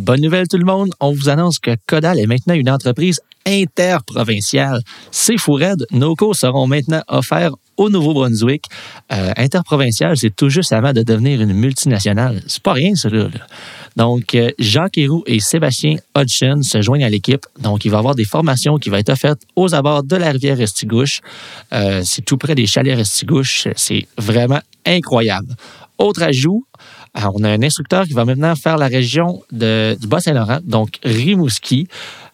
Bonne nouvelle tout le monde, on vous annonce que Codal est maintenant une entreprise interprovinciale. C'est fou raide, nos cours seront maintenant offerts au Nouveau-Brunswick. Euh, interprovincial, c'est tout juste avant de devenir une multinationale. C'est pas rien, ça, là. Donc, euh, Jacques et Sébastien Hodgson se joignent à l'équipe. Donc, il va y avoir des formations qui vont être offertes aux abords de la rivière Restigouche. Euh, c'est tout près des chalets Restigouche. C'est vraiment incroyable. Autre ajout, euh, on a un instructeur qui va maintenant faire la région de, du Bas-Saint-Laurent, donc Rimouski.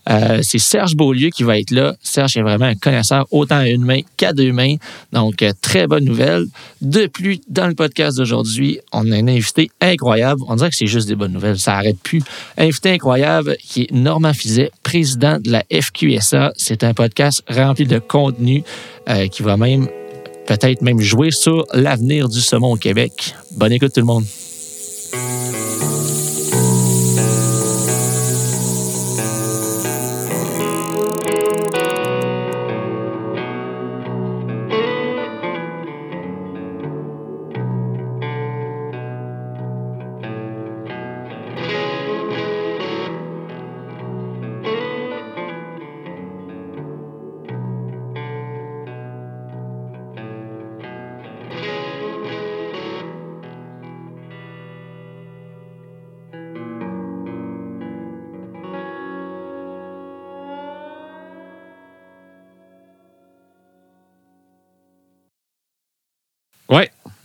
Euh, c'est Serge Beaulieu qui va être là. Serge est vraiment un connaisseur autant à une main qu'à deux mains. Donc, euh, très bonne nouvelle. De plus, dans le podcast d'aujourd'hui, on a un invité incroyable. On dirait que c'est juste des bonnes nouvelles. Ça n'arrête plus. Invité incroyable qui est Normand Fizet, président de la FQSA. C'est un podcast rempli de contenu qui va même peut-être même jouer sur l'avenir du saumon au Québec. Bonne écoute tout le monde.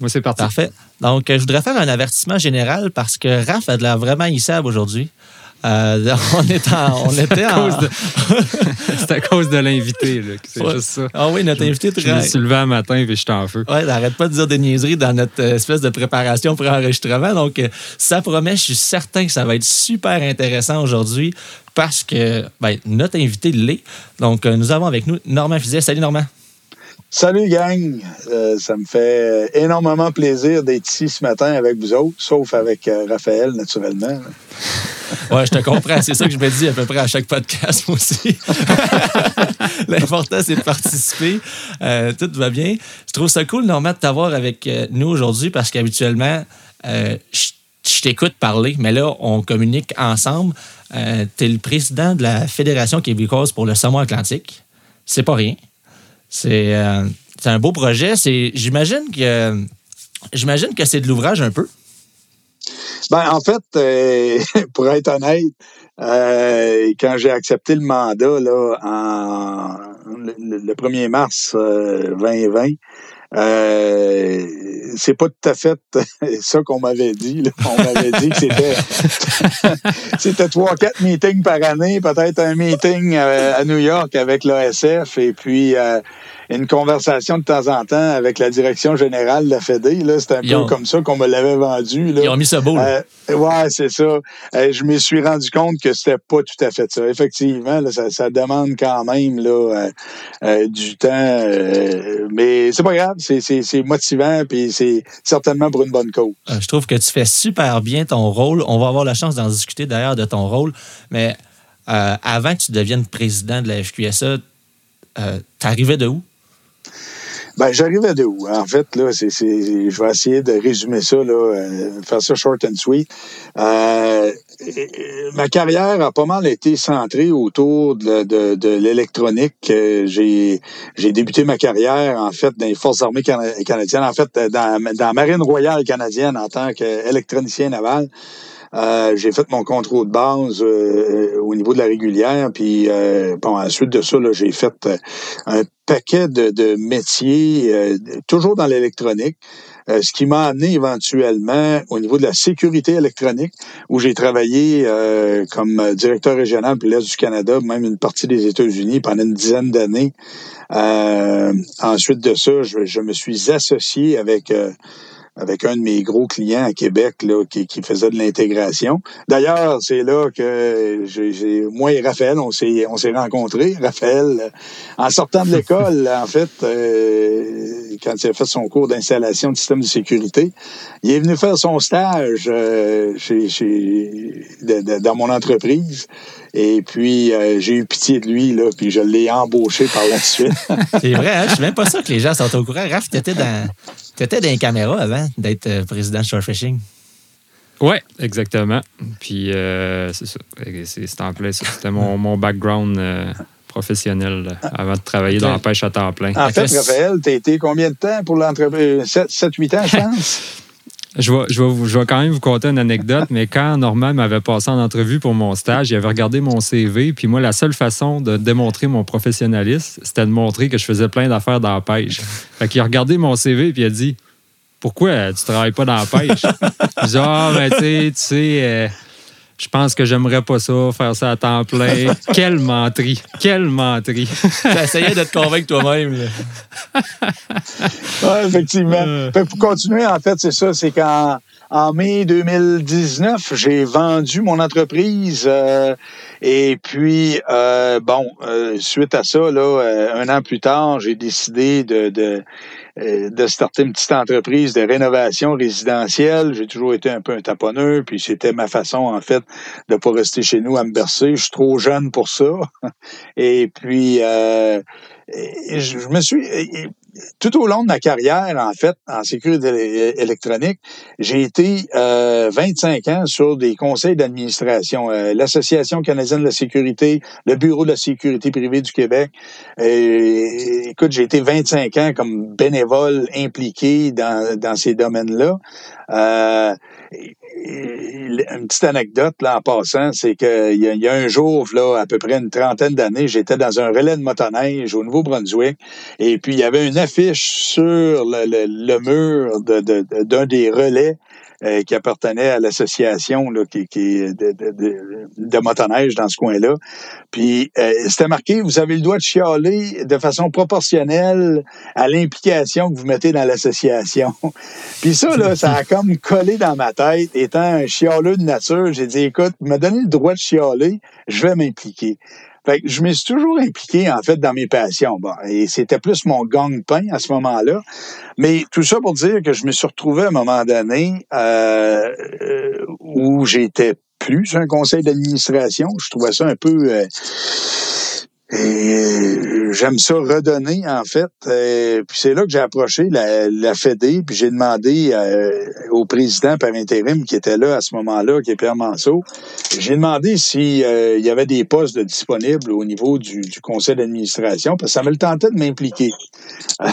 Moi c'est parti. Parfait. Donc, euh, je voudrais faire un avertissement général parce que Raph a de l'air vraiment hissable aujourd'hui. Euh, on, est en, on était à en... C'est à cause de l'invité, c'est Ouais. juste ça. Ah oui, notre invité Je me très... suis levé un matin et j'étais en feu. Ouais, n'arrête pas de dire des niaiseries dans notre euh, espèce de préparation pour enregistrement. Donc, ça promet, je suis certain que ça va être super intéressant aujourd'hui parce que ben, notre invité l'est. Donc, nous avons avec nous Normand Fizet. Salut Normand. Salut gang, Euh, ça me fait énormément plaisir d'être ici ce matin avec vous autres, sauf avec euh, Raphaël naturellement. Ouais, je te comprends. C'est ça que je me dis à peu près à chaque podcast, moi aussi. L'important, c'est de participer. Euh, tout va bien. Je trouve ça cool, Normand, de t'avoir avec nous aujourd'hui parce qu'habituellement, je t'écoute parler, mais là, on communique ensemble. Tu es le président de la Fédération québécoise pour le saumon atlantique. C'est pas rien. C'est euh, c'est un beau projet. J'imagine que, j'imagine que c'est de l'ouvrage un peu. Ben en fait, euh, pour être honnête, euh, quand j'ai accepté le mandat là en le, le 1er mars euh, 2020, euh, c'est pas tout à fait ça qu'on m'avait dit. là. On m'avait dit que c'était c'était trois, quatre meetings par année, peut-être un meeting euh, à New York avec l'ASF et puis euh, une conversation de temps en temps avec la direction générale de la Fédé. là. C'était un Ils peu ont- comme ça qu'on me l'avait vendu. Là. Ils ont mis ça beau. là. Euh, ouais, c'est ça. Euh, je me suis rendu compte que c'était pas tout à fait ça. Effectivement, là, ça, ça demande quand même là, euh, du temps, mais c'est pas grave. C'est, c'est, c'est motivant, puis c'est certainement pour une bonne cause. Je trouve que tu fais super bien ton rôle. On va avoir la chance d'en discuter d'ailleurs de ton rôle. Mais avant que tu deviennes président de la FQSA, t'arrivais de où? Ben, j'arrivais de où? En fait, là, c'est, je vais essayer de résumer ça, là, euh, faire ça short and sweet. Euh, euh, ma carrière a pas mal été centrée autour de, de, de l'électronique. Euh, j'ai, j'ai débuté ma carrière, en fait, dans les Forces armées cana- canadiennes, en fait, dans, dans la Marine royale canadienne en tant qu'électronicien naval. Euh, j'ai fait mon contrôle de base euh, au niveau de la régulière, puis euh, bon, ensuite de ça, j'ai fait euh, un paquet de, de métiers, euh, toujours dans l'électronique, euh, ce qui m'a amené éventuellement au niveau de la sécurité électronique, où j'ai travaillé euh, comme directeur régional pour l'Est du Canada, même une partie des États-Unis pendant une dizaine d'années. Euh, ensuite de ça, je, je me suis associé avec avec un de mes gros clients à Québec là, qui, qui faisait de l'intégration. D'ailleurs, c'est là que j'ai, moi et Raphaël, on s'est, on s'est rencontrés. Raphaël, en sortant de l'école, en fait, euh, quand il a fait son cours d'installation de système de sécurité, il est venu faire son stage euh, chez, chez, dans mon entreprise. Et puis, euh, j'ai eu pitié de lui, là, puis je l'ai embauché par la suite. C'est vrai, hein? je suis même pas sûr que les gens sont au courant. Raph, t'étais dans, t'étais dans les caméras avant d'être euh, président de Short Fishing. Oui, exactement. Puis euh, c'est ça. C'est en plein ça. C'était mon, mon background euh, professionnel avant de travailler dans la pêche à temps plein. En fait, Raphaël, tu as été combien de temps pour l'entreprise? 7-8 ans, je pense? Je vais, quand même vous conter une anecdote, mais quand Normand m'avait passé en entrevue pour mon stage, il avait regardé mon CV, puis moi, la seule façon de démontrer mon professionnalisme, c'était de montrer que je faisais plein d'affaires dans la pêche. Fait qu'il a regardé mon CV, puis il a dit Pourquoi tu travailles pas dans la pêche dis Ah, ben, tu sais, tu sais. Euh, je pense que j'aimerais pas ça, faire ça à temps plein. Quelle menterie! Quelle menterie! essayé de te convaincre toi-même. oui, effectivement. Euh. Pour continuer, en fait, c'est ça, c'est qu'en en mai 2019, j'ai vendu mon entreprise euh, et puis, euh, bon, suite à ça, là, un an plus tard, j'ai décidé de, de euh, de starter une petite entreprise de rénovation résidentielle. J'ai toujours été un peu un taponneur, puis c'était ma façon, en fait, de pas rester chez nous à me bercer. Je suis trop jeune pour ça. Et puis, euh, je me suis tout au long de ma carrière, en fait, en sécurité électronique, j'ai été euh, 25 ans sur des conseils d'administration. Euh, L'Association canadienne de la sécurité, le Bureau de la sécurité privée du Québec. Et, écoute, j'ai été 25 ans comme bénévole impliqué dans, dans ces domaines-là. Euh, une petite anecdote là en passant, c'est qu'il y, y, a un jour, là, à peu près une trentaine d'années, j'étais dans un relais de motoneige au Nouveau-Brunswick, et puis il y avait une affiche sur le, mur d'un de, de, des relais euh, qui appartenait à l'association qui, qui de, de, de, motoneige dans ce coin-là. Puis euh, c'était marqué, vous avez le droit de chialer de façon proportionnelle à l'implication que vous mettez dans l'association. Puis ça, là, ça a comme collé dans ma tête. Étant un chialeux de nature, j'ai dit, écoute, me donner le droit de chialer, je vais m'impliquer. Fait que je me suis toujours impliqué, en fait, dans mes passions. Et c'était plus mon gang-pain à ce moment-là. Mais tout ça pour dire que je me suis retrouvé à un moment donné euh, euh où j'étais plus un conseil d'administration. Je trouvais ça un peu... Euh, et j'aime ça redonner, en fait. Euh, puis c'est là que j'ai approché la, la Fédé, puis j'ai demandé euh, au président par intérim qui était là à ce moment-là, qui est Pierre Manceau, j'ai demandé s'il euh, y avait des postes disponibles au niveau du, du conseil d'administration, parce que ça me le tentait de m'impliquer.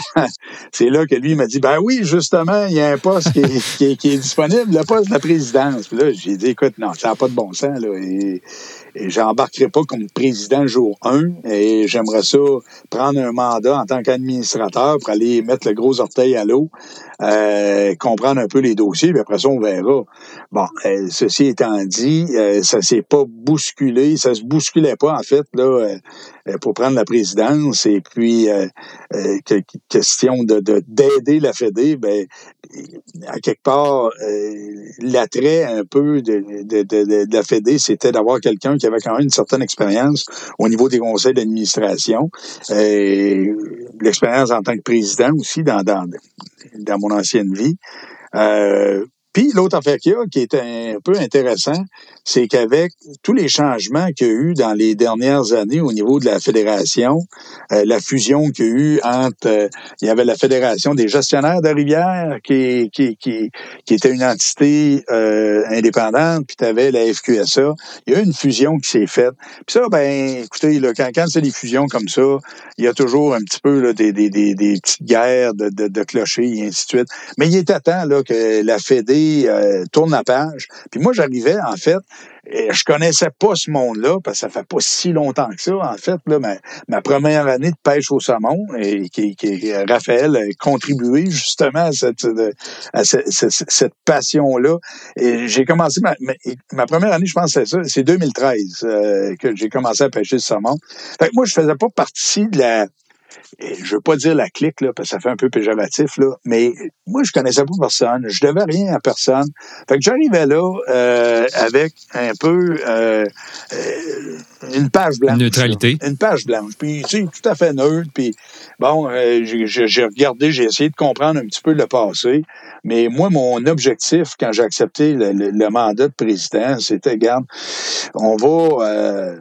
c'est là que lui m'a dit, ben oui, justement, il y a un poste qui est, qui qui est disponible, le poste de la présidence. Puis là, j'ai dit, écoute, non, ça n'a pas de bon sens, là. Et, et j'embarquerai pas comme président jour 1 et j'aimerais ça prendre un mandat en tant qu'administrateur pour aller mettre le gros orteil à l'eau, euh, comprendre un peu les dossiers, puis après ça, on verra. Bon, euh, ceci étant dit, euh, ça s'est pas bousculé, ça se bousculait pas, en fait, là, euh, pour prendre la présidence. Et puis, question de d'aider la Fédé, ben, à quelque part, l'attrait un peu de, de, de, la Fédé, c'était d'avoir quelqu'un qui avait quand même une certaine expérience au niveau des conseils d'administration. L'expérience en tant que président aussi dans, dans, dans mon ancienne vie. Euh, puis l'autre affaire qu'il y a, qui est un peu intéressant, c'est qu'avec tous les changements qu'il y a eu dans les dernières années au niveau de la fédération, euh, la fusion qu'il y a eu entre, euh, il y avait la fédération des gestionnaires de rivière qui, qui, qui, qui était une entité euh, indépendante, puis tu avais la FQSA. Il y a eu une fusion qui s'est faite. Puis ça, ben, écoutez, là, quand, quand c'est des fusions comme ça, il y a toujours un petit peu là, des, des, des, des petites guerres de, de, de clochers et ainsi de suite. Mais il était temps là, que la Fédé euh, tourne la page. Puis moi, j'arrivais, en fait, et je connaissais pas ce monde-là, parce que ça fait pas si longtemps que ça, en fait, là, ma, ma première année de pêche au saumon, et qui, Raphaël a contribué justement à cette, passion-là. Et j'ai commencé ma, ma, première année, je pense c'est ça, c'est 2013 euh, que j'ai commencé à pêcher le saumon. Fait que moi, je faisais pas partie de la je veux pas dire la clique, là, parce que ça fait un peu péjoratif, là, mais moi, je connaissais pas personne. Je devais rien à personne. Fait que j'arrivais là euh, avec un peu euh, euh une page blanche. Neutralité. une page blanche. Puis, tu sais, tout à fait neutre. Puis, bon, euh, j'ai regardé, j'ai essayé de comprendre un petit peu le passé. Mais moi, mon objectif, quand j'ai accepté le, le, le, mandat de président, c'était, regarde, on va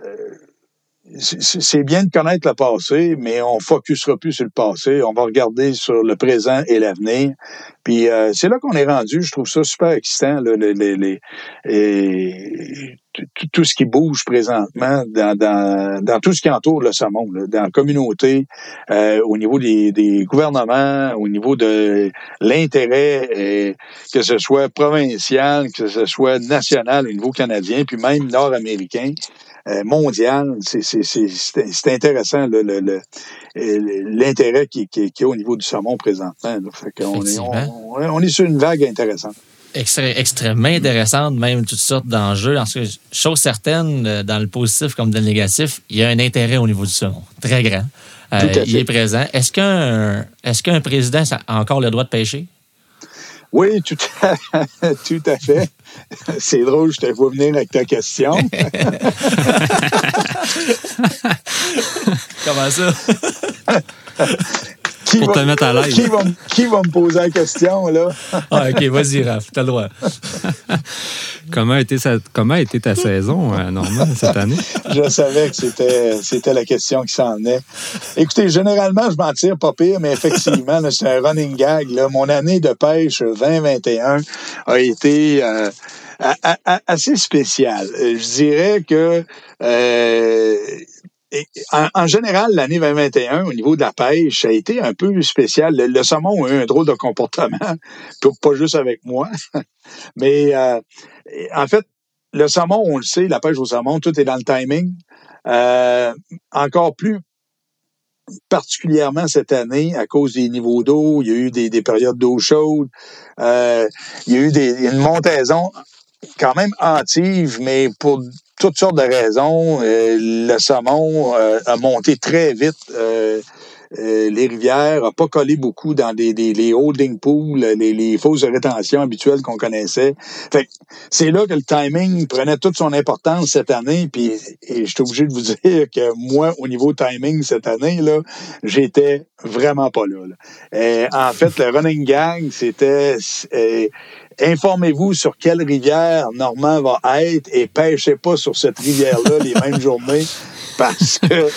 c'est bien de connaître le passé, mais on focusera plus sur le passé. On va regarder sur le présent et l'avenir. Puis euh, c'est là qu'on est rendu. Je trouve ça super excitant, les, les, et, tout ce qui bouge présentement dans, dans, dans, tout ce qui entoure le saumon, dans la communauté, euh, au niveau des, des, gouvernements, au niveau de l'intérêt, que ce soit provincial, que ce soit national au niveau canadien, puis même nord-américain. Euh, mondial. C'est intéressant l'intérêt qu'il qui, a au niveau du saumon présentement. on, est, on, est sur une vague intéressante. extrêmement intéressante, même toutes sortes d'enjeux. Chose certaine, euh, dans le positif comme dans le négatif, il y a un intérêt au niveau du saumon, très grand. Euh, il est présent. Est-ce qu'un est qu'un président a encore le droit de pêcher? Oui, tout à, tout à fait. C'est drôle, je te vois venir avec ta question. Comment ça? Qui Pour te mettre à l'aise. Qui va, qui va, me poser la question, là? ah, OK, vas-y, Raph, t'as le droit. comment, a été comment a été ta saison, euh, Normand, cette année? je savais que c'était, c'était la question qui s'en venait. Écoutez, généralement, je m'en tire pas pire, mais effectivement, c'est un running gag. Là. Mon année de pêche 2021 a été... Euh, assez spéciale. Je dirais que euh, en, général, l'année 2021, au niveau de la pêche, ça a été un peu spécial. Le, saumon a eu un drôle de comportement, pas juste avec moi. Mais euh, en fait, le saumon, on le sait, la pêche au saumon, tout est dans le timing. Euh, encore plus particulièrement cette année à cause des niveaux d'eau. Il y a eu des, périodes d'eau chaude. Euh, il y a eu des, une montaison quand même hâtive, mais pour toutes sortes de raisons. Euh, le saumon euh, a monté très vite. Euh, les rivières, a pas collé beaucoup dans des, les holding pools, les, les fausses rétention habituelles qu'on connaissait. Fait c'est là que le timing prenait toute son importance cette année. Puis, et je suis obligé de vous dire que moi, au niveau timing cette année, là, j'étais vraiment pas là. en fait, le running gang, c'était informez-vous sur quelle rivière Normand va être et pêchez pas sur cette rivière-là les mêmes journées parce que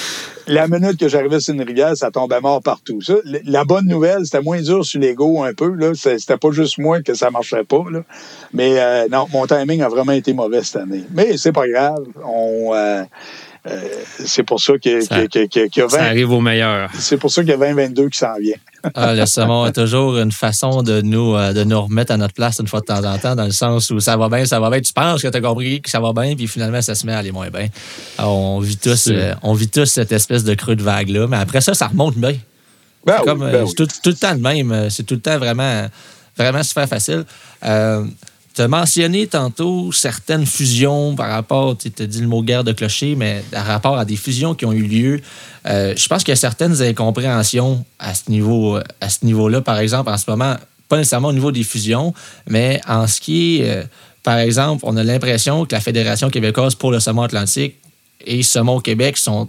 la minute que j'arrivais sur une rivière, ça tombait mort partout. Ça, la bonne nouvelle, c'était moins dur sur l'ego un peu. Là. C'était pas juste moi que ça marchait pas. Là. Mais euh, non, mon timing a vraiment été mauvais cette année. Mais c'est pas grave. On, euh, euh, c'est pour ça qu'il y a 20. Ça arrive au meilleur. C'est pour ça qu'il y a 2022 qui s'en vient. ah, le saumon a toujours une façon de nous, euh, de nous remettre à notre place une fois de temps en temps, dans le sens où ça va bien, ça va bien. Tu penses que tu as compris que ça va bien, puis finalement, ça se met à aller moins bien. on, vit tous, euh, on vit tous cette espèce de creux de vague-là, mais après ça, ça remonte bien. Ben c'est ben tout, le temps de même. C'est tout le temps vraiment, vraiment super facile. Tu as mentionné tantôt certaines fusions par rapport, tu as dit le mot guerre de clocher, mais par rapport à des fusions qui ont eu lieu. Euh, je pense qu'il y a certaines incompréhensions à ce niveau-là, par exemple, en ce moment, pas nécessairement au niveau des fusions, mais en ce qui est, euh, par exemple, on a l'impression que la Fédération québécoise pour le saumon atlantique et Saumon Québec sont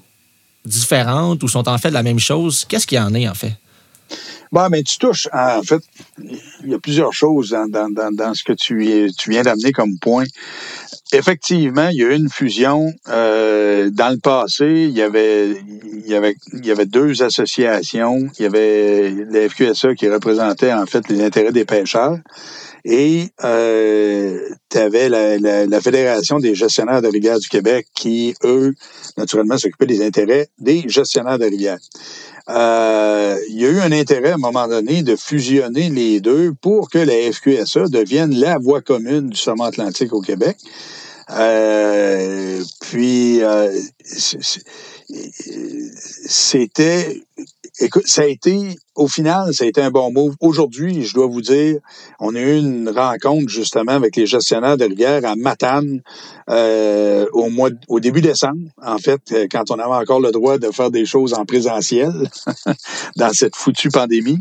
différentes ou sont en fait la même chose. Qu'est-ce qu'il y en est, en fait? Bon, mais tu touches, en fait, il y a plusieurs choses dans, dans, dans, dans ce que tu, tu viens d'amener comme point. Effectivement, il y a eu une fusion. Euh, dans le passé, il y avait, il y avait, il y avait deux associations. Il y avait la FQSA qui représentait en fait les intérêts des pêcheurs. Et euh, tu avais la, la, la, Fédération des gestionnaires de rivières du Québec qui, eux, naturellement, s'occupaient des intérêts des gestionnaires de rivières. Euh, il y a eu un intérêt à un moment donné de fusionner les deux pour que la FQSA devienne la voie commune du sommet atlantique au Québec. Euh, puis, euh, c'était, écoute, ça a été au final, ça a été un bon move. Aujourd'hui, je dois vous dire, on a eu une rencontre justement avec les gestionnaires de rivière à Matane euh, au mois, au début décembre, en fait, euh, quand on avait encore le droit de faire des choses en présentiel dans cette foutue pandémie.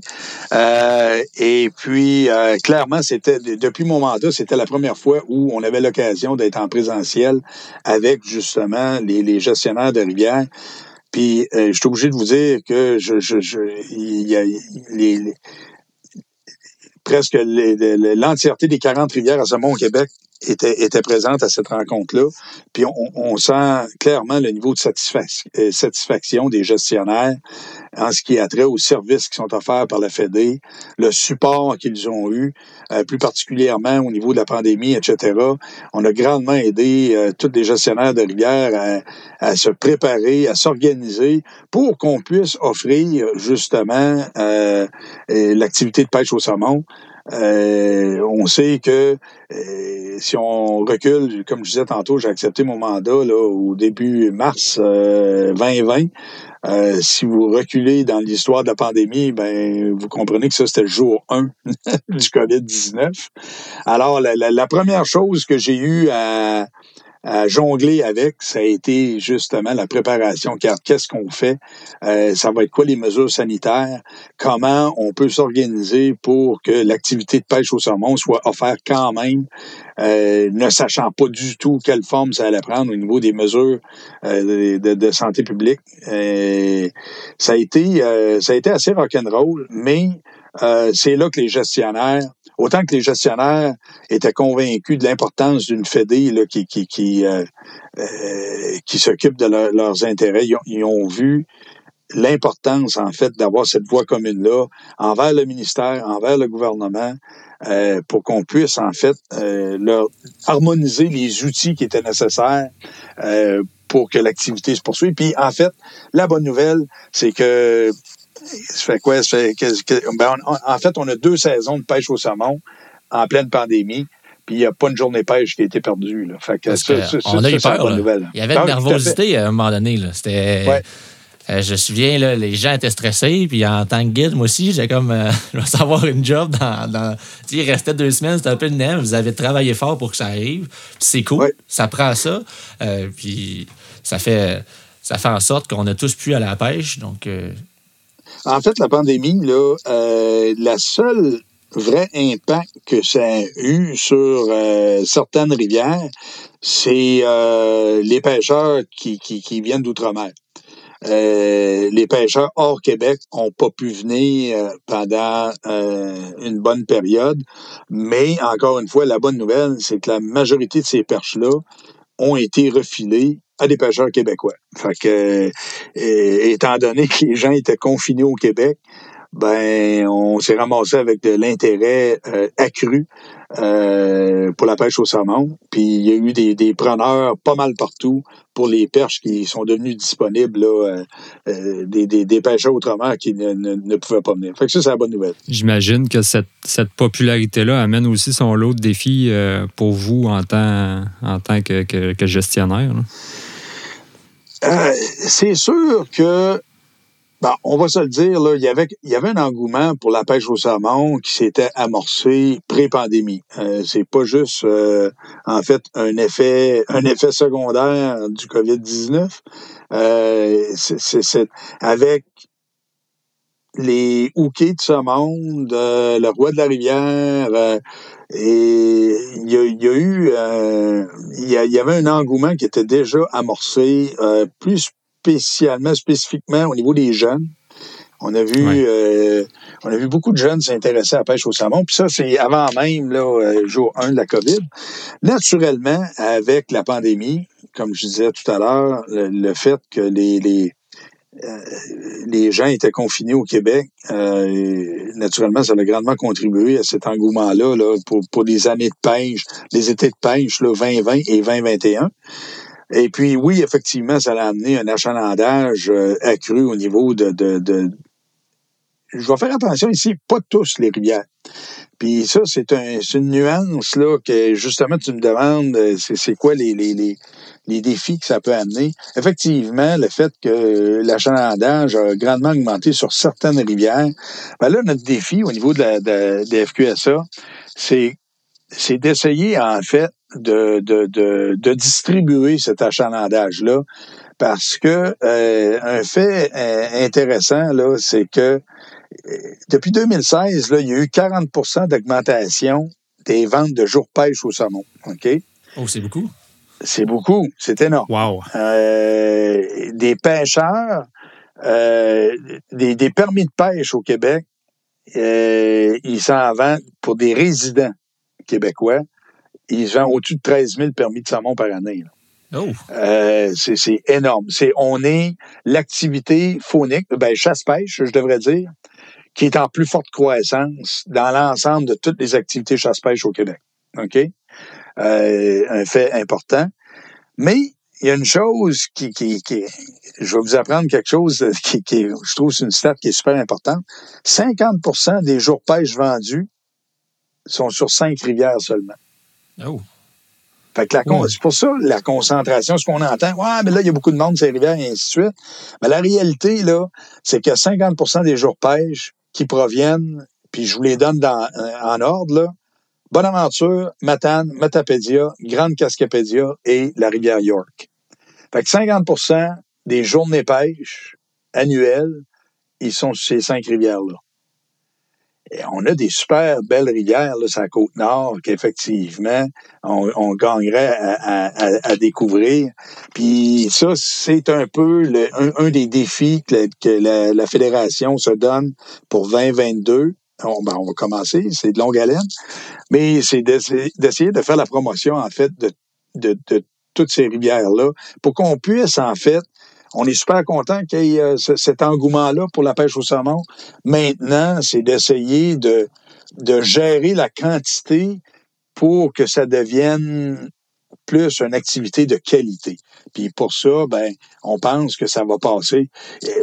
Euh, et puis, euh, clairement, c'était depuis mon mandat, c'était la première fois où on avait l'occasion d'être en présentiel avec justement les, les gestionnaires de rivière. Puis euh, je suis obligé de vous dire que je, je, je il y a les, presque l'entièreté des 40 rivières à ce au Québec était, était présente à cette rencontre-là. Puis on, on, sent clairement le niveau de satisfaction, euh, satisfaction des gestionnaires en ce qui a trait aux services qui sont offerts par la Fédé, le support qu'ils ont eu, euh, plus particulièrement au niveau de la pandémie, etc. On a grandement aidé euh, tous les gestionnaires de rivière à, à se préparer, à s'organiser pour qu'on puisse offrir justement euh, l'activité de pêche au saumon euh, on sait que euh, si on recule, comme je disais tantôt, j'ai accepté mon mandat là, au début mars 2020. Euh, si vous reculez dans l'histoire de la pandémie, ben vous comprenez que ça, c'était le jour 1 du COVID-19. Alors, la, la, première chose que j'ai eu à, à jongler avec, ça a été justement la préparation. Car qu'est-ce qu'on fait? Euh, ça va être quoi les mesures sanitaires? Comment on peut s'organiser pour que l'activité de pêche au saumon soit offerte quand même, euh, ne sachant pas du tout quelle forme ça allait prendre au niveau des mesures euh, de, de, santé publique. ça a été ça a été assez rock'n'roll, mais c'est là que les gestionnaires autant que les gestionnaires étaient convaincus de l'importance d'une Fédé qui, euh, euh, qui s'occupe de leurs intérêts, ils ont, vu l'importance, en fait, d'avoir cette voie commune-là envers le ministère, envers le gouvernement, euh, pour qu'on puisse, en fait, leur harmoniser les outils qui étaient nécessaires pour que l'activité se poursuive. Puis, en fait, la bonne nouvelle, c'est que ça fait quoi? Ça fait que, ben en fait, on a deux saisons de pêche au saumon en pleine pandémie. Puis il n'y a pas une journée pêche qui a été perdue. Là. Fait que ça, on a eu peur. Il y avait de nervosité à, un moment donné. C'était. Ouais. Euh, je me souviens, là, les gens étaient stressés, puis en tant que guide, moi aussi, j'ai comme, euh, je vais savoir une job dans, dans il restait deux semaines, c'était un peu de neige, vous avez travaillé fort pour que ça arrive, c'est cool, ça prend ça, euh, puis ça fait, ça fait en sorte qu'on a tous pu à la pêche, donc en fait, la pandémie, là, euh, la seule vrai impact que ça a eu sur euh, certaines rivières, c'est euh, les pêcheurs qui, viennent d'outre-mer. Euh, les pêcheurs hors Québec ont pas pu venir pendant une bonne période, mais encore une fois, la bonne nouvelle, c'est que la majorité de ces perches-là ont été refilées à des pêcheurs québécois. Fait que, euh, étant donné que les gens étaient confinés au Québec, ben on s'est ramassé avec de l'intérêt euh, accru euh, pour la pêche au saumon. Puis il y a eu des, preneurs pas mal partout pour les perches qui sont devenues disponibles, là, des, pêcheurs autrement qui ne, pouvaient pas venir. Fait que ça, c'est la bonne nouvelle. J'imagine que cette, popularité-là amène aussi son lot de défis pour vous en tant, que gestionnaire. C'est sûr que Bon, on va se le dire, là, il, y avait, il y avait un engouement pour la pêche au saumon qui s'était amorcé pré-pandémie. Euh, c'est pas juste, euh, en fait, un effet, un effet secondaire du COVID-19. Euh, c'est, avec les hookés de ce monde, euh, le roi de la rivière, euh, et il y, a, il y a eu, il y, a, il y avait un engouement qui était déjà amorcé, plus spécialement, spécifiquement au niveau des jeunes. On a vu, euh, on a vu beaucoup de jeunes s'intéresser à la pêche au saumon. Puis ça, c'est avant même, là, euh, jour 1 de la COVID. Naturellement, avec la pandémie, comme je disais tout à l'heure, le, fait que les, les, euh, les gens étaient confinés au Québec, naturellement, ça a grandement contribué à cet engouement-là là, pour, pour les années de pêche, les étés de pêche là, 2020 et 2021. Et puis, oui, effectivement, ça a amené un achalandage euh, accru au niveau de, de, de, Je vais faire attention ici, pas tous les rivières. Puis ça, c'est un, une nuance là que justement tu me demandes, euh, c'est quoi les, les, les, les, défis que ça peut amener. Effectivement, le fait que l'achalandage a grandement augmenté sur certaines rivières, ben là, notre défi au niveau de la de, de FQSA, c'est d'essayer en fait de, de, de, de distribuer cet achalandage-là parce que euh, un fait euh, intéressant, là, c'est que depuis 2016, là, il y a eu 40% d'augmentation des ventes de jours pêche au saumon. OK? Oh, c'est beaucoup? C'est beaucoup. C'est énorme. Wow. des pêcheurs, des, des, permis de pêche au Québec, ils s'en vendent pour des résidents québécois il vend au-dessus de 13 000 permis de saumon par année. Oh. Euh, c'est énorme. C'est on est l'activité faunique, ben chasse-pêche, je devrais dire, qui est en plus forte croissance dans l'ensemble de toutes les activités chasse-pêche au Québec. OK? Euh, un fait important. Mais il y a une chose qui, qui, qui, je vais vous apprendre quelque chose qui, qui je trouve, c'est une stat qui est super importante. 50% des jours pêche vendus sont sur cinq rivières seulement. Oh. Fait que la c'est pour ça, la concentration, ce qu'on entend, ouais, mais là, il y a beaucoup de monde, ces rivières, et ainsi de suite. Mais la réalité, là, c'est que 50% des jours pêche qui proviennent, puis je vous les donne dans, euh, en ordre, là, Bonaventure, Matane, Matapédia, Grande Cascapédia et la rivière York. Fait que 50 des journées pêche annuelles, ils sont sur ces cinq rivières-là. On a des super belles rivières là, sur la côte nord qu'effectivement on, gagnerait à, à, à, découvrir. Puis ça, c'est un peu le, un, des défis que, la, que la, fédération se donne pour 2022. On, ben, on va commencer, c'est de longue haleine, mais c'est d'essayer de faire la promotion en fait de, de, de toutes ces rivières-là pour qu'on puisse en fait on est super content qu'il y ait euh, cet engouement-là pour la pêche au saumon. Maintenant, c'est d'essayer de, gérer la quantité pour que ça devienne plus une activité de qualité. Puis pour ça, ben, on pense que ça va passer.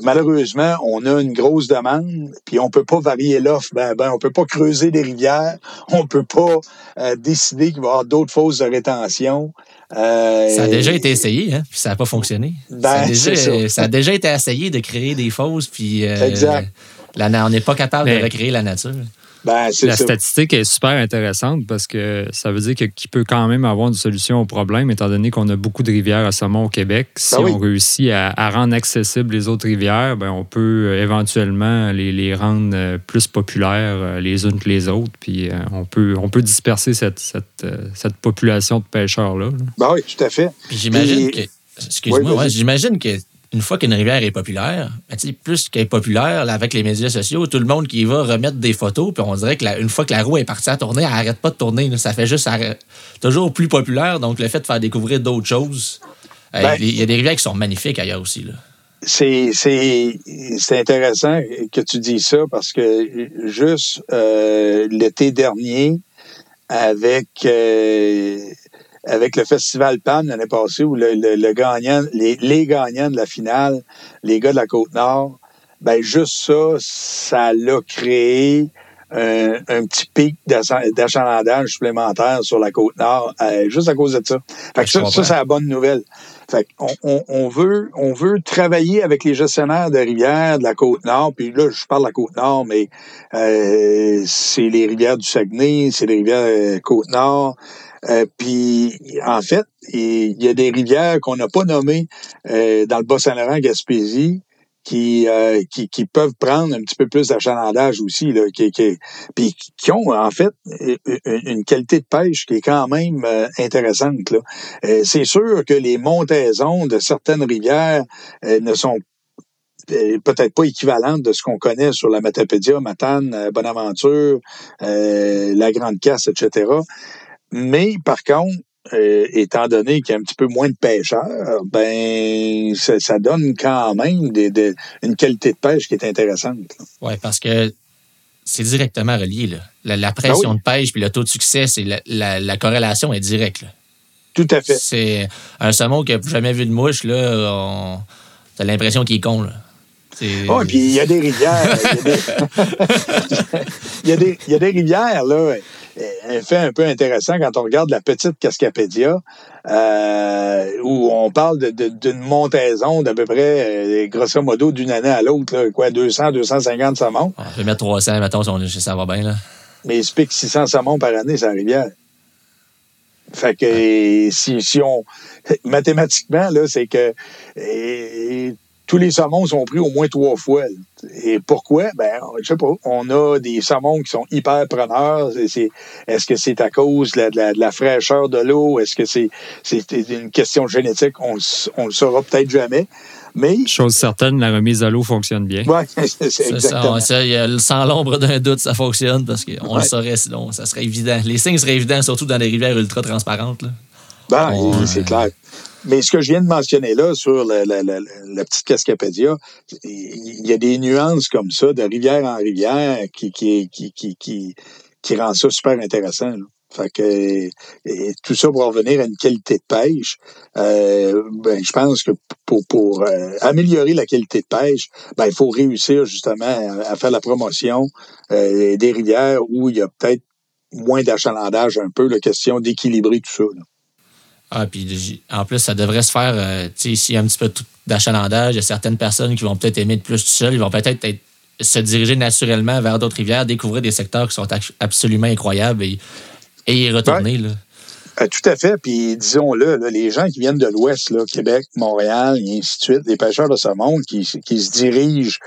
malheureusement, on a une grosse demande, puis on peut pas varier l'offre. Ben, ben, on peut pas creuser des rivières, on peut pas euh, décider qu'il va y avoir d'autres fosses de rétention. Euh, ça a déjà été essayé, hein, puis ça n'a pas fonctionné. Ben, ça, a déjà, ça. a déjà été essayé de créer des fosses, puis euh, exact. on n'est pas capable de recréer la nature. Ben, la statistique est super intéressante parce que ça veut dire qu'il peut quand même avoir une solution au problème, étant donné qu'on a beaucoup de rivières à saumon au Québec. Si ben on réussit à, rendre accessibles les autres rivières, ben, on peut euh, éventuellement les, les, rendre euh, plus populaires euh, les unes que les autres. Puis on, peut, on peut disperser cette, cette, cette population de pêcheurs-là. Ben oui, tout à fait. J'imagine que. Excuse-moi, j'imagine que une fois qu'une rivière est populaire, ben, plus qu'elle est populaire, avec les médias sociaux, tout le monde qui va remettre des photos, puis on dirait qu'une fois que la roue est partie à tourner, elle n'arrête pas de tourner. Ça fait juste toujours plus populaire. Donc, le fait de faire découvrir d'autres choses, euh, ben, il y a des rivières qui sont magnifiques ailleurs aussi. C'est, intéressant que tu dis ça parce que juste euh, l'été dernier, avec euh, avec le Festival PAN l'année passée, où le, gagnant, les, les, gagnants de la finale, les gars de la Côte-Nord, ben juste ça, ça l'a créé un, petit pic d'achalandage supplémentaire sur la Côte-Nord, euh, juste à cause de ça. Fait que ça, ça c'est la bonne nouvelle. Fait on, on, veut, on veut travailler avec les gestionnaires de rivières de la Côte-Nord, puis là, je parle de la Côte-Nord, mais euh, c'est les rivières du Saguenay, c'est les rivières euh, Côte-Nord, euh, puis, en fait, il y a des rivières qu'on n'a pas nommées euh, dans le Bas-Saint-Laurent, Gaspésie, qui, euh, qui, qui, peuvent prendre un petit peu plus d'achalandage aussi, là, qui, qui, qui ont en fait une qualité de pêche qui est quand même intéressante. Là. c'est sûr que les montaisons de certaines rivières ne sont peut-être pas équivalentes de ce qu'on connaît sur la Matapédia, Matane, Bonaventure, la Grande Casse, etc. Mais par contre, euh, étant donné qu'il y a un petit peu moins de pêcheurs, ben ça, donne quand même des, une qualité de pêche qui est intéressante. Oui, parce que c'est directement relié. Là. La, pression ben de pêche puis le taux de succès, c'est la, corrélation est directe. Tout à fait. C'est un saumon qui n'a jamais vu de mouche, là, on... t'as l'impression qu'il est con. Là. Oh, puis il y a des rivières. Il y, y, a des rivières, là un fait un peu intéressant quand on regarde la petite Cascapédia, euh, où on parle d'une montaison d'à peu près, euh, grosso modo, d'une année à l'autre, quoi, 200, 250 saumons. Ah, je vais mettre 300, mettons, ça va bien, là. Mais il se pique 600 saumons par année, c'est la rivière. Fait que si, si on mathématiquement là, c'est que tous les saumons sont pris au moins trois fois. Et pourquoi? Ben, je sais pas. On a des saumons qui sont hyper preneurs. Est-ce que c'est à cause de la, fraîcheur de l'eau? Est-ce que c'est une question génétique? On, on le saura peut-être jamais. Mais. Chose certaine, la remise à l'eau fonctionne bien. Oui, c'est exactement. Ça, ça, sans l'ombre d'un doute, ça fonctionne parce qu'on Ouais. le saurait sinon, ça serait évident. Les signes seraient évidents, surtout dans des rivières ultra transparentes. là. Ben, c'est clair. Mais ce que je viens de mentionner là sur la, petite Cascapédia, il y a des nuances comme ça, de rivière en rivière, qui, qui, qui, qui, qui, qui rend ça super intéressant. là. Fait que et tout ça pour revenir à une qualité de pêche, euh, ben, je pense que pour, pour euh, améliorer la qualité de pêche, ben, il faut réussir justement à, à faire la promotion euh, des rivières où il y a peut-être moins d'achalandage un peu, la question d'équilibrer tout ça. là. Ah, puis en plus, ça devrait se faire, euh, tu sais, s'il y a un petit peu d'achalandage, il y a certaines personnes qui vont peut-être aimer de plus tout seul, ils vont peut-être être- se diriger naturellement vers d'autres rivières, découvrir des secteurs qui sont absolument incroyables et, et y retourner. Là. Euh, tout à fait. Puis disons-le, là, les gens qui viennent de l'Ouest, là, Québec, Montréal, et ainsi de suite, les pêcheurs de saumon qui, qui se dirigent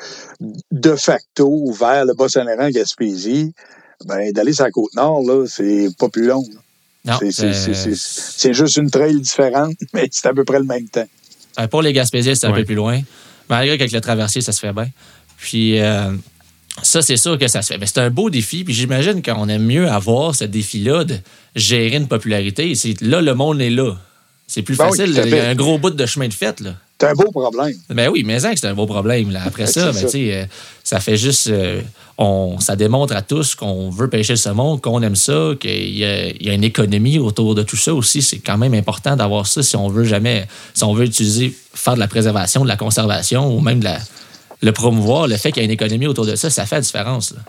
de facto vers le Bas-Saint-Laurent, Gaspésie, ben, d'aller sur la Côte-Nord, là, c'est pas plus long. là. Non, C'est- c'est- c'est- c'est- c'est- C'est juste une trail différente, mais c'est à peu près le même temps. Euh, pour les Gaspésiens, c'est un Ouais. peu plus loin. Malgré qu'avec le traversier, ça se fait bien. Puis euh, ça, c'est sûr que ça se fait. Mais c'est un beau défi. Puis j'imagine qu'on aime mieux avoir ce défi-là de gérer une popularité. Là, le monde est là. C'est plus Ben oui, facile. à Il y a un gros bout de chemin de fête. Là. C'est un beau problème. Ben oui, mais ça, c'est un beau problème. Là. Après ça, ben, ça. tu sais, euh, ça fait juste. euh, on, ça démontre à tous qu'on veut pêcher le saumon, qu'on aime ça, qu'il y a, il y a une économie autour de tout ça aussi. C'est quand même important d'avoir ça si on veut jamais. Si on veut utiliser, faire de la préservation, de la conservation ou même de la, le promouvoir, le fait qu'il y ait une économie autour de ça, ça fait la différence. là.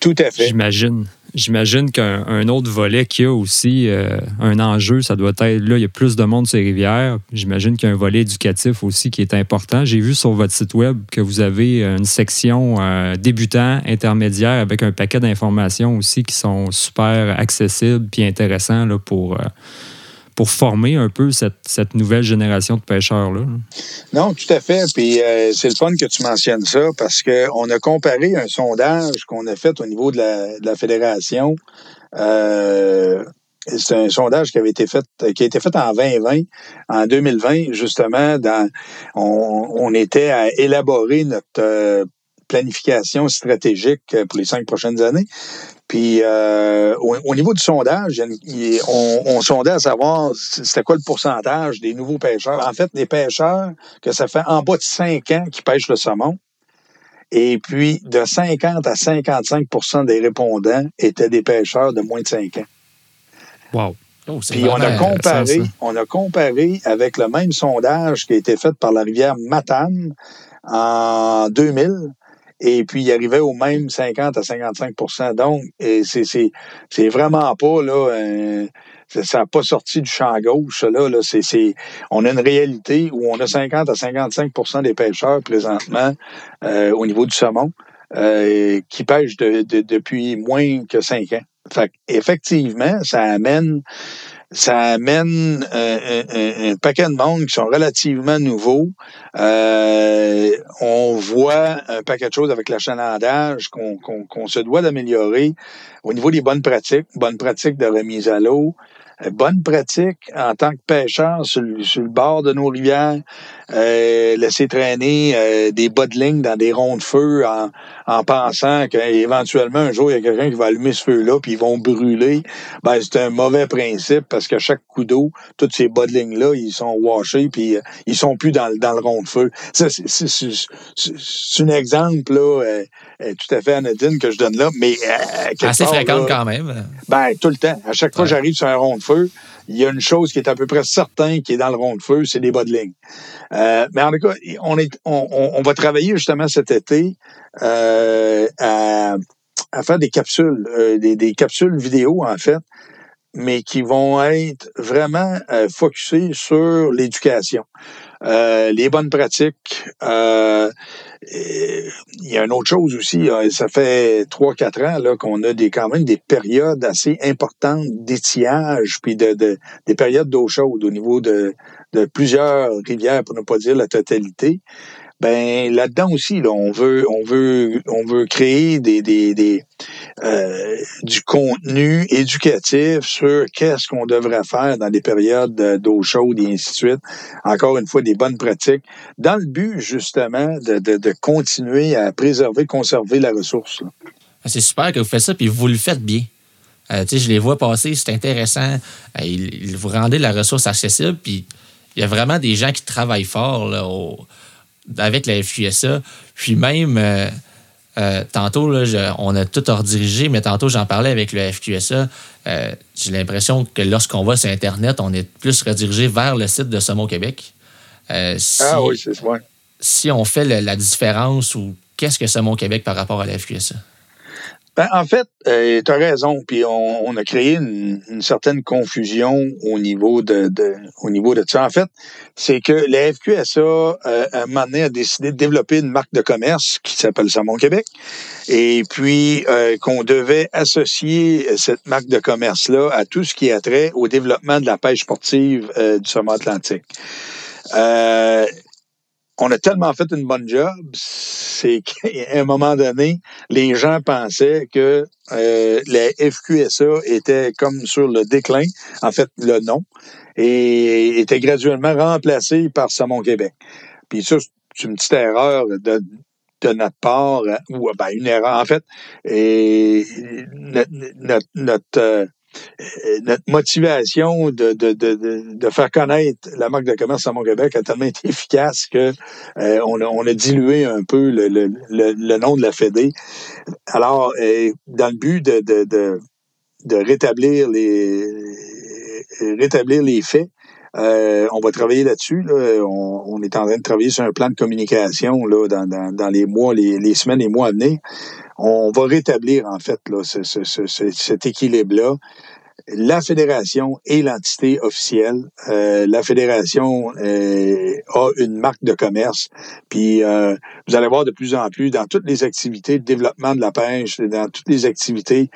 Tout à fait. J'imagine. J'imagine qu'un un autre volet qu'il y a aussi, euh, un enjeu, ça doit être, là, il y a plus de monde sur les rivières. J'imagine qu'il y a un volet éducatif aussi qui est important. J'ai vu sur votre site web que vous avez une section euh, débutant, intermédiaire, avec un paquet d'informations aussi qui sont super accessibles puis intéressants là, pour, euh, pour former un peu cette, nouvelle génération de pêcheurs-là. Non, tout à fait. Puis euh, c'est le fun que tu mentionnes ça parce qu'on a comparé un sondage qu'on a fait au niveau de la, fédération. Euh, c'est un sondage qui avait été fait, qui a été fait en 2020, en 2020 justement. Dans, on, on était à élaborer notre euh, planification stratégique pour les cinq prochaines années. Puis euh, au, au niveau du sondage, il on, on sondait à savoir c'était quoi le pourcentage des nouveaux pêcheurs. En fait, des pêcheurs que ça fait en bas de 5 ans qui pêchent le saumon. Et puis, de 50 à 55% des répondants étaient des pêcheurs de moins de 5 ans. Wow. Oh, Puis on a comparé, ça, ça. on a comparé avec le même sondage qui a été fait par la rivière Matane en 2000. Et puis, il arrivait au même 50 à 55% Donc, c'est, vraiment pas, là, euh, ça n'a pas sorti du champ gauche, là. là c'est, on a une réalité où on a 50 à 55% des pêcheurs présentement euh, au niveau du saumon euh, qui pêchent de- de- depuis moins que 5 ans. Fait effectivement, ça amène ça amène euh, un, un- un paquet de monde qui sont relativement nouveaux. Euh, on voit un paquet de choses avec l'achalandage qu'on se doit d'améliorer au niveau des bonnes pratiques, bonnes pratiques de remise à l'eau, bonnes pratiques en tant que pêcheur sur, le- bord de nos rivières, euh, laisser traîner euh, des bas de ligne dans des ronds de feu en, en pensant qu'éventuellement un jour il y a quelqu'un qui va allumer ce feu-là puis ils vont brûler. Ben, c'est un mauvais principe parce qu'à chaque coup d'eau, toutes ces bas de ligne-là, ils sont washés puis euh, ils sont plus dans, le- dans le rond de feu. C'est- un exemple là, euh, tout à fait anodine que je donne là, mais euh, Assez part, fréquente là, quand même. ben, tout le temps. À chaque fois que Ouais. j'arrive sur un rond de feu, il y a une chose qui est à peu près certain qui est dans le rond de feu, c'est des bas de ligne. Euh, mais en tout cas, on, est, on, on- on va travailler justement cet été euh, à, à faire des capsules, euh, des, des capsules vidéo en fait, mais qui vont être vraiment euh, focusées sur l'éducation. Euh, les bonnes pratiques. Euh, il y a une autre chose aussi. euh, Ça fait trois quatre ans là qu'on a des quand même des périodes assez importantes d'étiage puis de, de des périodes d'eau chaude au niveau de, de plusieurs rivières pour ne pas dire la totalité. Ben là-dedans aussi, là, on veut, on veut, on veut créer des, des, des euh, du contenu éducatif sur qu'est-ce qu'on devrait faire dans des périodes d'eau chaude et ainsi de suite. Encore une fois, des bonnes pratiques, dans le but justement de, de, continuer à préserver, conserver la ressource. Ah, c'est super que vous faites ça, puis vous le faites bien. Euh, je les vois passer, c'est intéressant. Euh, ils, vous rendez la ressource accessible, puis il y a vraiment des gens qui travaillent fort là, avec la FQSA. Puis même, euh, tantôt, là, on a tout redirigé, mais tantôt, j'en parlais avec le FQSA. J'ai l'impression que lorsqu'on va sur Internet, on est plus redirigé vers le site de Somo Québec. si, ah oui, c'est vrai. Si on fait la différence ou qu'est-ce que Somo Québec par rapport à la FQSA? Ben, en fait, euh, tu as raison. Puis on, a créé une, certaine confusion au niveau de, au niveau de ça. En fait, c'est que la FQSA, euh, à un moment donné, a décidé de développer une marque de commerce qui s'appelle Salmon Québec. Et puis euh, qu'on devait associer cette marque de commerce-là à tout ce qui a trait au développement de la pêche sportive du sommet atlantique. Euh, on a tellement fait une bonne job, c'est qu'à un moment donné, les gens pensaient que euh, la FQSA était comme sur le déclin, en fait, le nom, et était graduellement remplacé par Samon Québec. Puis ça, c'est une petite erreur de, notre part, ou ben, une erreur, en fait, et notre, notre, euh, euh, notre motivation de, de, de, de, faire connaître la marque de commerce à Mont-Québec a tellement été efficace que euh, on, a, on, a, dilué un peu le, le, le, nom de la Fédé. Alors, euh, dans le but de, de, de, rétablir les rétablir les faits, on va travailler là-dessus. Là. On, est en train de travailler sur un plan de communication là, dans, les mois, les, les, semaines et mois à venir on va rétablir en fait là, cet équilibre-là. La fédération est l'entité officielle. Euh, la fédération euh, a une marque de commerce. Puis euh, vous allez voir de plus en plus dans toutes les activités de développement de la pêche, dans toutes les activités,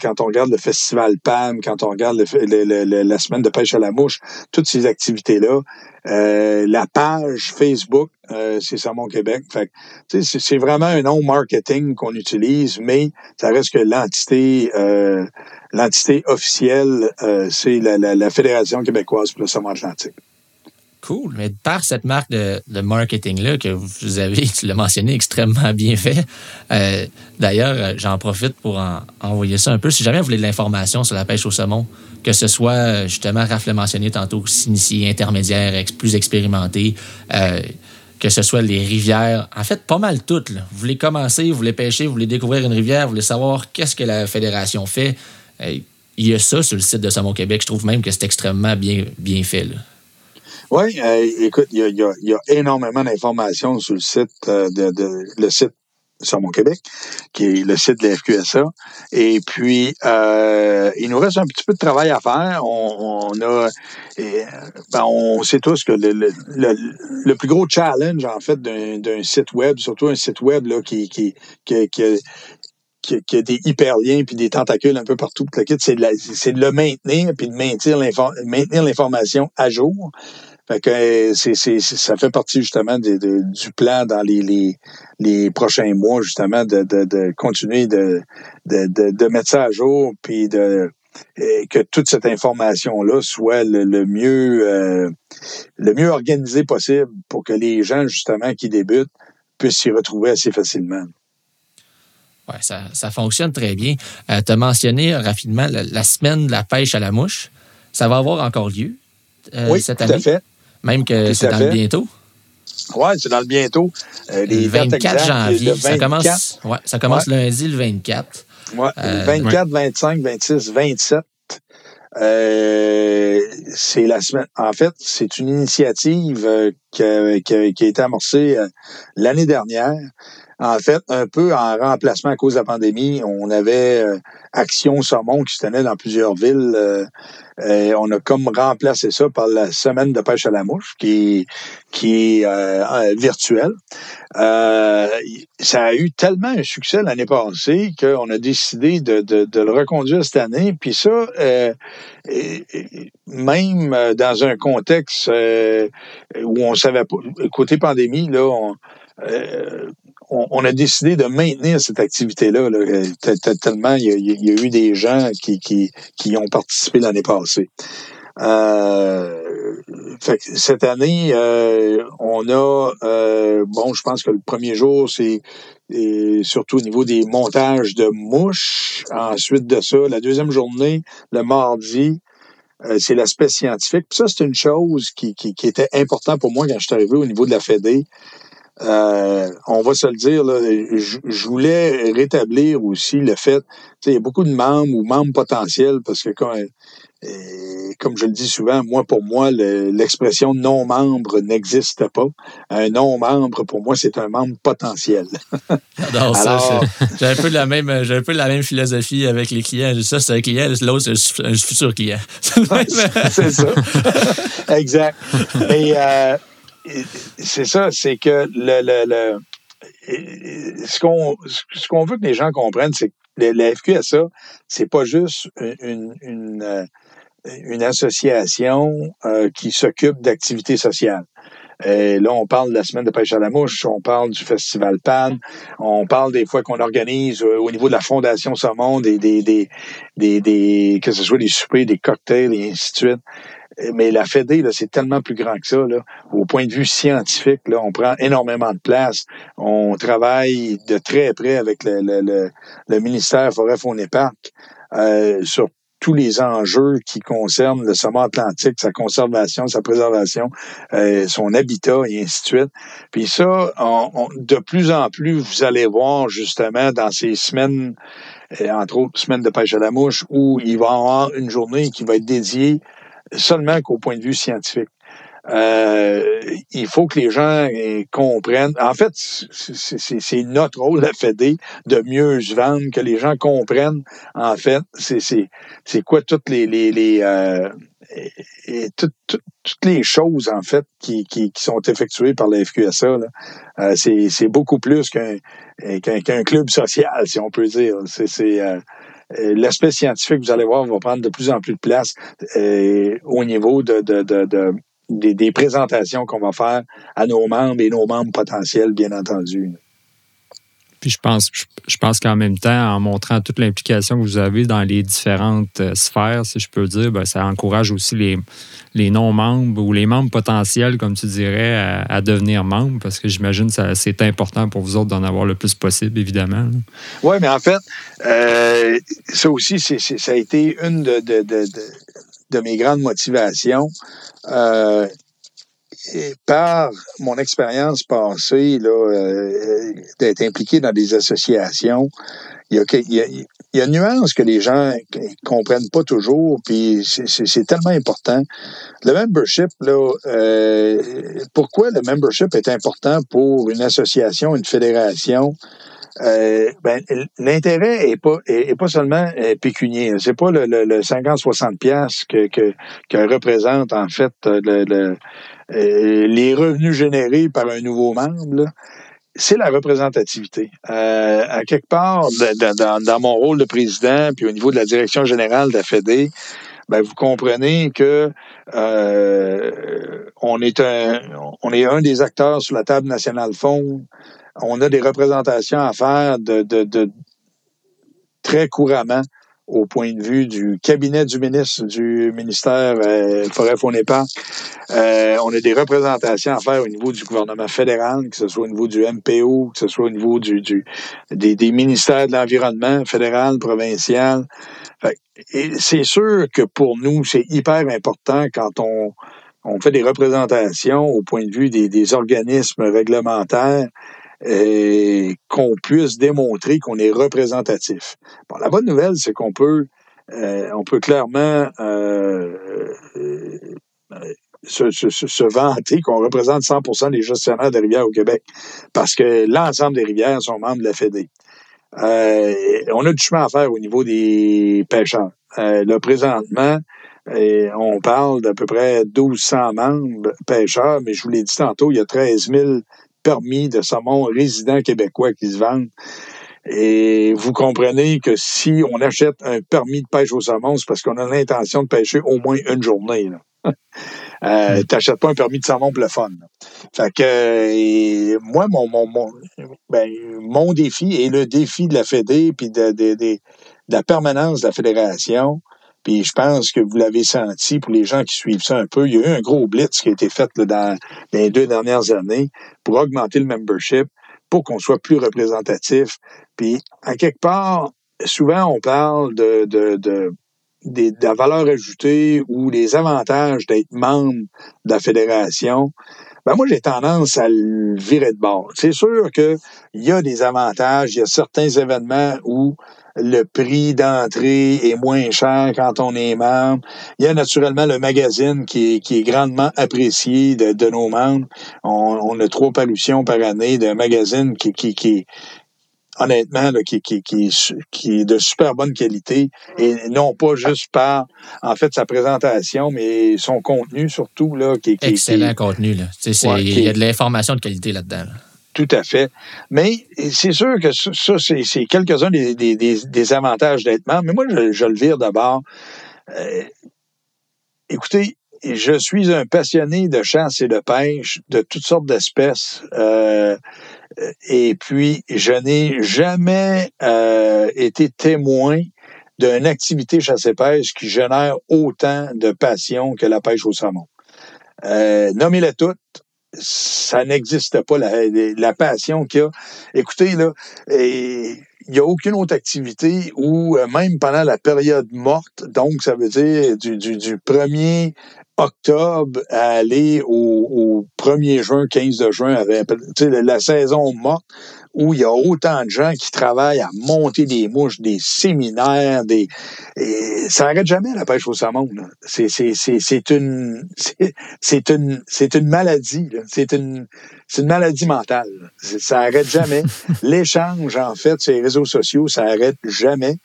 quand on regarde le festival PAM, quand on regarde la semaine de pêche à la mouche, toutes ces activités-là, euh, la page Facebook, euh, c'est Salmon Québec. C'est vraiment un nom marketing qu'on utilise, mais ça reste que l'entité euh, officielle, c'est la, Fédération québécoise pour le saumon atlantique. Cool. Mais par cette marque de, marketing-là que vous avez, tu l'as mentionné, extrêmement bien fait. D'ailleurs, j'en profite pour envoyer ça un peu. Si jamais vous voulez de l'information sur la pêche au saumon, que ce soit, euh, justement, Raph l'a mentionné tantôt, initié, intermédiaire, plus expérimenté, euh, que ce soit les rivières, en fait, pas mal toutes. Vous voulez commencer, vous voulez pêcher, vous voulez découvrir une rivière, vous voulez savoir qu'est-ce que la fédération fait. Euh, il y a ça sur le site de Saumon Québec. Je trouve même que c'est extrêmement bien, bien fait. Oui, écoute, il y, a, énormément d'informations sur le site de, le site sur mon Québec, qui est le site de la FQSA. Et puis, euh, il nous reste un petit peu de travail à faire. On, a, ben, on sait tous que le, plus gros challenge, en fait, d'un site web, surtout un site web là, qui, qui, qui, qui a des hyperliens puis des tentacules un peu partout, c'est de, de, le maintenir puis de maintenir l'information à jour. Fait que euh, c'est, c'est, ça fait partie justement du plan dans les, les, les, prochains mois, justement, de, de, de continuer de, mettre ça à jour, puis de euh, que toute cette information-là soit le, le mieux euh, le mieux organisée possible pour que les gens, justement, qui débutent, puissent s'y retrouver assez facilement. Oui, ça, ça fonctionne très bien. tu as mentionné rapidement la, semaine de la pêche à la mouche. Ça va avoir encore lieu oui, cette année? Tout à fait. Même que c'est dans le bientôt. Oui, c'est dans le bientôt. Euh, les le 24 janvier. Ça commence, ouais, ça commence lundi le 24. Oui, 24, 25, 26, 27. c'est la semaine. En fait, c'est une initiative euh, qui, a, qui, a, été amorcée euh, l'année dernière. En fait, un peu en remplacement à cause de la pandémie, on avait Action Saumon qui se tenait dans plusieurs villes euh, on a comme remplacé ça par la semaine de pêche à la mouche, qui, qui est euh, euh, virtuelle. ça a eu tellement un succès l'année passée qu'on a décidé de, le reconduire cette année. Puis ça, même dans un contexte où on savait pas. Côté pandémie, là, on, on, a décidé de maintenir cette activité-là. tellement il y, a, eu des gens qui, qui, ont participé l'année passée. Euh, cette année, euh, on a, euh, bon, je pense que le premier jour, c'est surtout au niveau des montages de mouches. Ensuite de ça, la deuxième journée, le mardi, c'est l'aspect scientifique. Puis ça, c'est une chose qui, était important pour moi quand je suis arrivé au niveau de la FED. Euh, on va se le dire, là, je, voulais rétablir aussi le fait, il y a beaucoup de membres ou membres potentiels, parce que quand, euh, comme je le dis souvent, moi, pour moi, l'expression non-membre n'existe pas. Un non-membre, pour moi, c'est un membre potentiel. Alors, j'ai un peu la même, j'ai un peu la même philosophie avec les clients. Ça, c'est un client, l'autre, c'est un futur client. c'est ça. exact. Et, euh, c'est ça, c'est que le, le, le ce qu'on ce qu'on veut que les gens comprennent, c'est que la FQSA, c'est pas juste une, une, euh, une association euh, qui s'occupe d'activités sociales. Et là, on parle de la semaine de pêche à la mouche, on parle du festival PAN, on parle des fois qu'on organise euh, au niveau de la Fondation Saumon des, des, des, des, des, que ce soit des soupers, des cocktails et ainsi de suite. Mais la FED, c'est tellement plus grand que ça. Là. Au point de vue scientifique, là, on prend énormément de place. On travaille de très près avec le, le, le, ministère Forêt Faune et Parc euh, sur tous les enjeux qui concernent le sommet atlantique, sa conservation, sa préservation, euh, son habitat et ainsi de suite. Puis ça, de plus en plus, vous allez voir justement dans ces semaines, euh, entre autres semaines de pêche à la mouche, où il va y avoir une journée qui va être dédiée seulement qu'au point de vue scientifique. Euh, il faut que les gens euh, comprennent. En fait, c'est notre rôle à FED de mieux se vendre, que les gens comprennent, en fait, c'est quoi toutes les, les, les euh, et, toutes les choses, en fait, qui, qui, qui, sont effectuées par la FQSA. Euh, c'est beaucoup plus qu'un qu'un club social, si on peut dire. C'est euh, l'aspect scientifique, vous allez voir, va prendre de plus en plus de place euh, au niveau de, de, de, des, présentations qu'on va faire à nos membres et nos membres potentiels, bien entendu. Puis je pense, je pense qu'en même temps, en montrant toute l'implication que vous avez dans les différentes euh, sphères, si je peux dire, ben, ça encourage aussi les, non-membres ou les membres potentiels, comme tu dirais, à, devenir membres, parce que j'imagine que c'est important pour vous autres d'en avoir le plus possible, évidemment. Oui, mais en fait, euh, ça aussi, ça a été une de, de mes grandes motivations. Euh, par mon expérience passée, là, euh, d'être impliqué dans des associations, il y a, il y a, il y a une nuance que les gens comprennent pas toujours, puis c'est tellement important. Le membership, là, euh, pourquoi le membership est important pour une association, une fédération? Euh, ben, l'intérêt est pas est, pas seulement euh, pécunier. C'est pas le, le, le 50-60 pièces que, que, que représente en fait le, le euh, les revenus générés par un nouveau membre. c'est la représentativité. Euh, à quelque part, dans, dans, mon rôle de président, puis au niveau de la direction générale de la FED, ben, vous comprenez que euh, on est un on est un des acteurs sur la table nationale fonds on a des représentations à faire de, très couramment au point de vue du cabinet du ministre du ministère euh, Forêt Faune euh, on a des représentations à faire au niveau du gouvernement fédéral, que ce soit au niveau du MPO, que ce soit au niveau des, ministères de l'environnement fédéral, provincial. C'est sûr que pour nous, c'est hyper important quand on, fait des représentations au point de vue des organismes réglementaires qu'on puisse démontrer qu'on est représentatif. Bon, la bonne nouvelle, c'est qu'on peut, euh, on peut clairement euh, euh, se, se, se, vanter qu'on représente 100% des gestionnaires de rivières au Québec, parce que l'ensemble des rivières sont membres de la FED. Euh, on a du chemin à faire au niveau des pêcheurs. Euh, là, présentement, on parle d'à peu près 1200 membres pêcheurs, mais je vous l'ai dit tantôt, il y a 13 000 permis de saumon résident québécois qui se vendent. Et vous comprenez que si on achète un permis de pêche au saumon, c'est parce qu'on a l'intention de pêcher au moins une journée. euh, T'achètes pas un permis de savon pour le fun. Fait que moi, mon, mon, mon, ben, mon défi et le défi de la Fédé puis de, de, de, la permanence de la fédération, puis je pense que vous l'avez senti pour les gens qui suivent ça un peu. Il y a eu un gros blitz qui a été fait là, dans les deux dernières années pour augmenter le membership, pour qu'on soit plus représentatif. Puis, à quelque part, souvent, on parle de, de, de, de, la valeur ajoutée ou des avantages d'être membre de la fédération. Ben moi, j'ai tendance à le virer de bord. C'est sûr qu'il y a des avantages, il y a certains événements où le prix d'entrée est moins cher quand on est membre. Il y a naturellement le magazine qui est, qui est grandement apprécié de, de nos membres. On, on, a trois parutions par année d'un magazine qui, qui, qui, honnêtement, là, qui, qui, qui, qui, est de super bonne qualité et non pas juste par, en fait, sa présentation, mais son contenu surtout. Là, qui, qui Excellent contenu. Là. Ouais, il y a de l'information de qualité là-dedans. Tout à fait. Mais c'est sûr que ça, c'est quelques-uns des, avantages d'être membre. Mais moi, je, le vire d'abord. Euh, écoutez, je suis un passionné de chasse et de pêche de toutes sortes d'espèces. Euh, et puis, je n'ai jamais euh, été témoin d'une activité chasse-pêche qui génère autant de passion que la pêche au saumon. Nommez-les toutes, ça n'existe pas, la, la passion qu'il y a. Écoutez, là, il n'y a aucune autre activité où, euh, même pendant la période morte, donc ça veut dire du, du, du 1er octobre à aller au, 1er juin, 15 de juin, avec, la saison morte, où il y a autant de gens qui travaillent à monter des mouches, des séminaires, des. Et ça n'arrête jamais la pêche au saumon. C'est, c'est, c'est, c'est une c'est, une c'est une maladie. C'est une c'est une maladie mentale. Ça n'arrête jamais. L'échange, en fait, sur les réseaux sociaux, ça n'arrête jamais.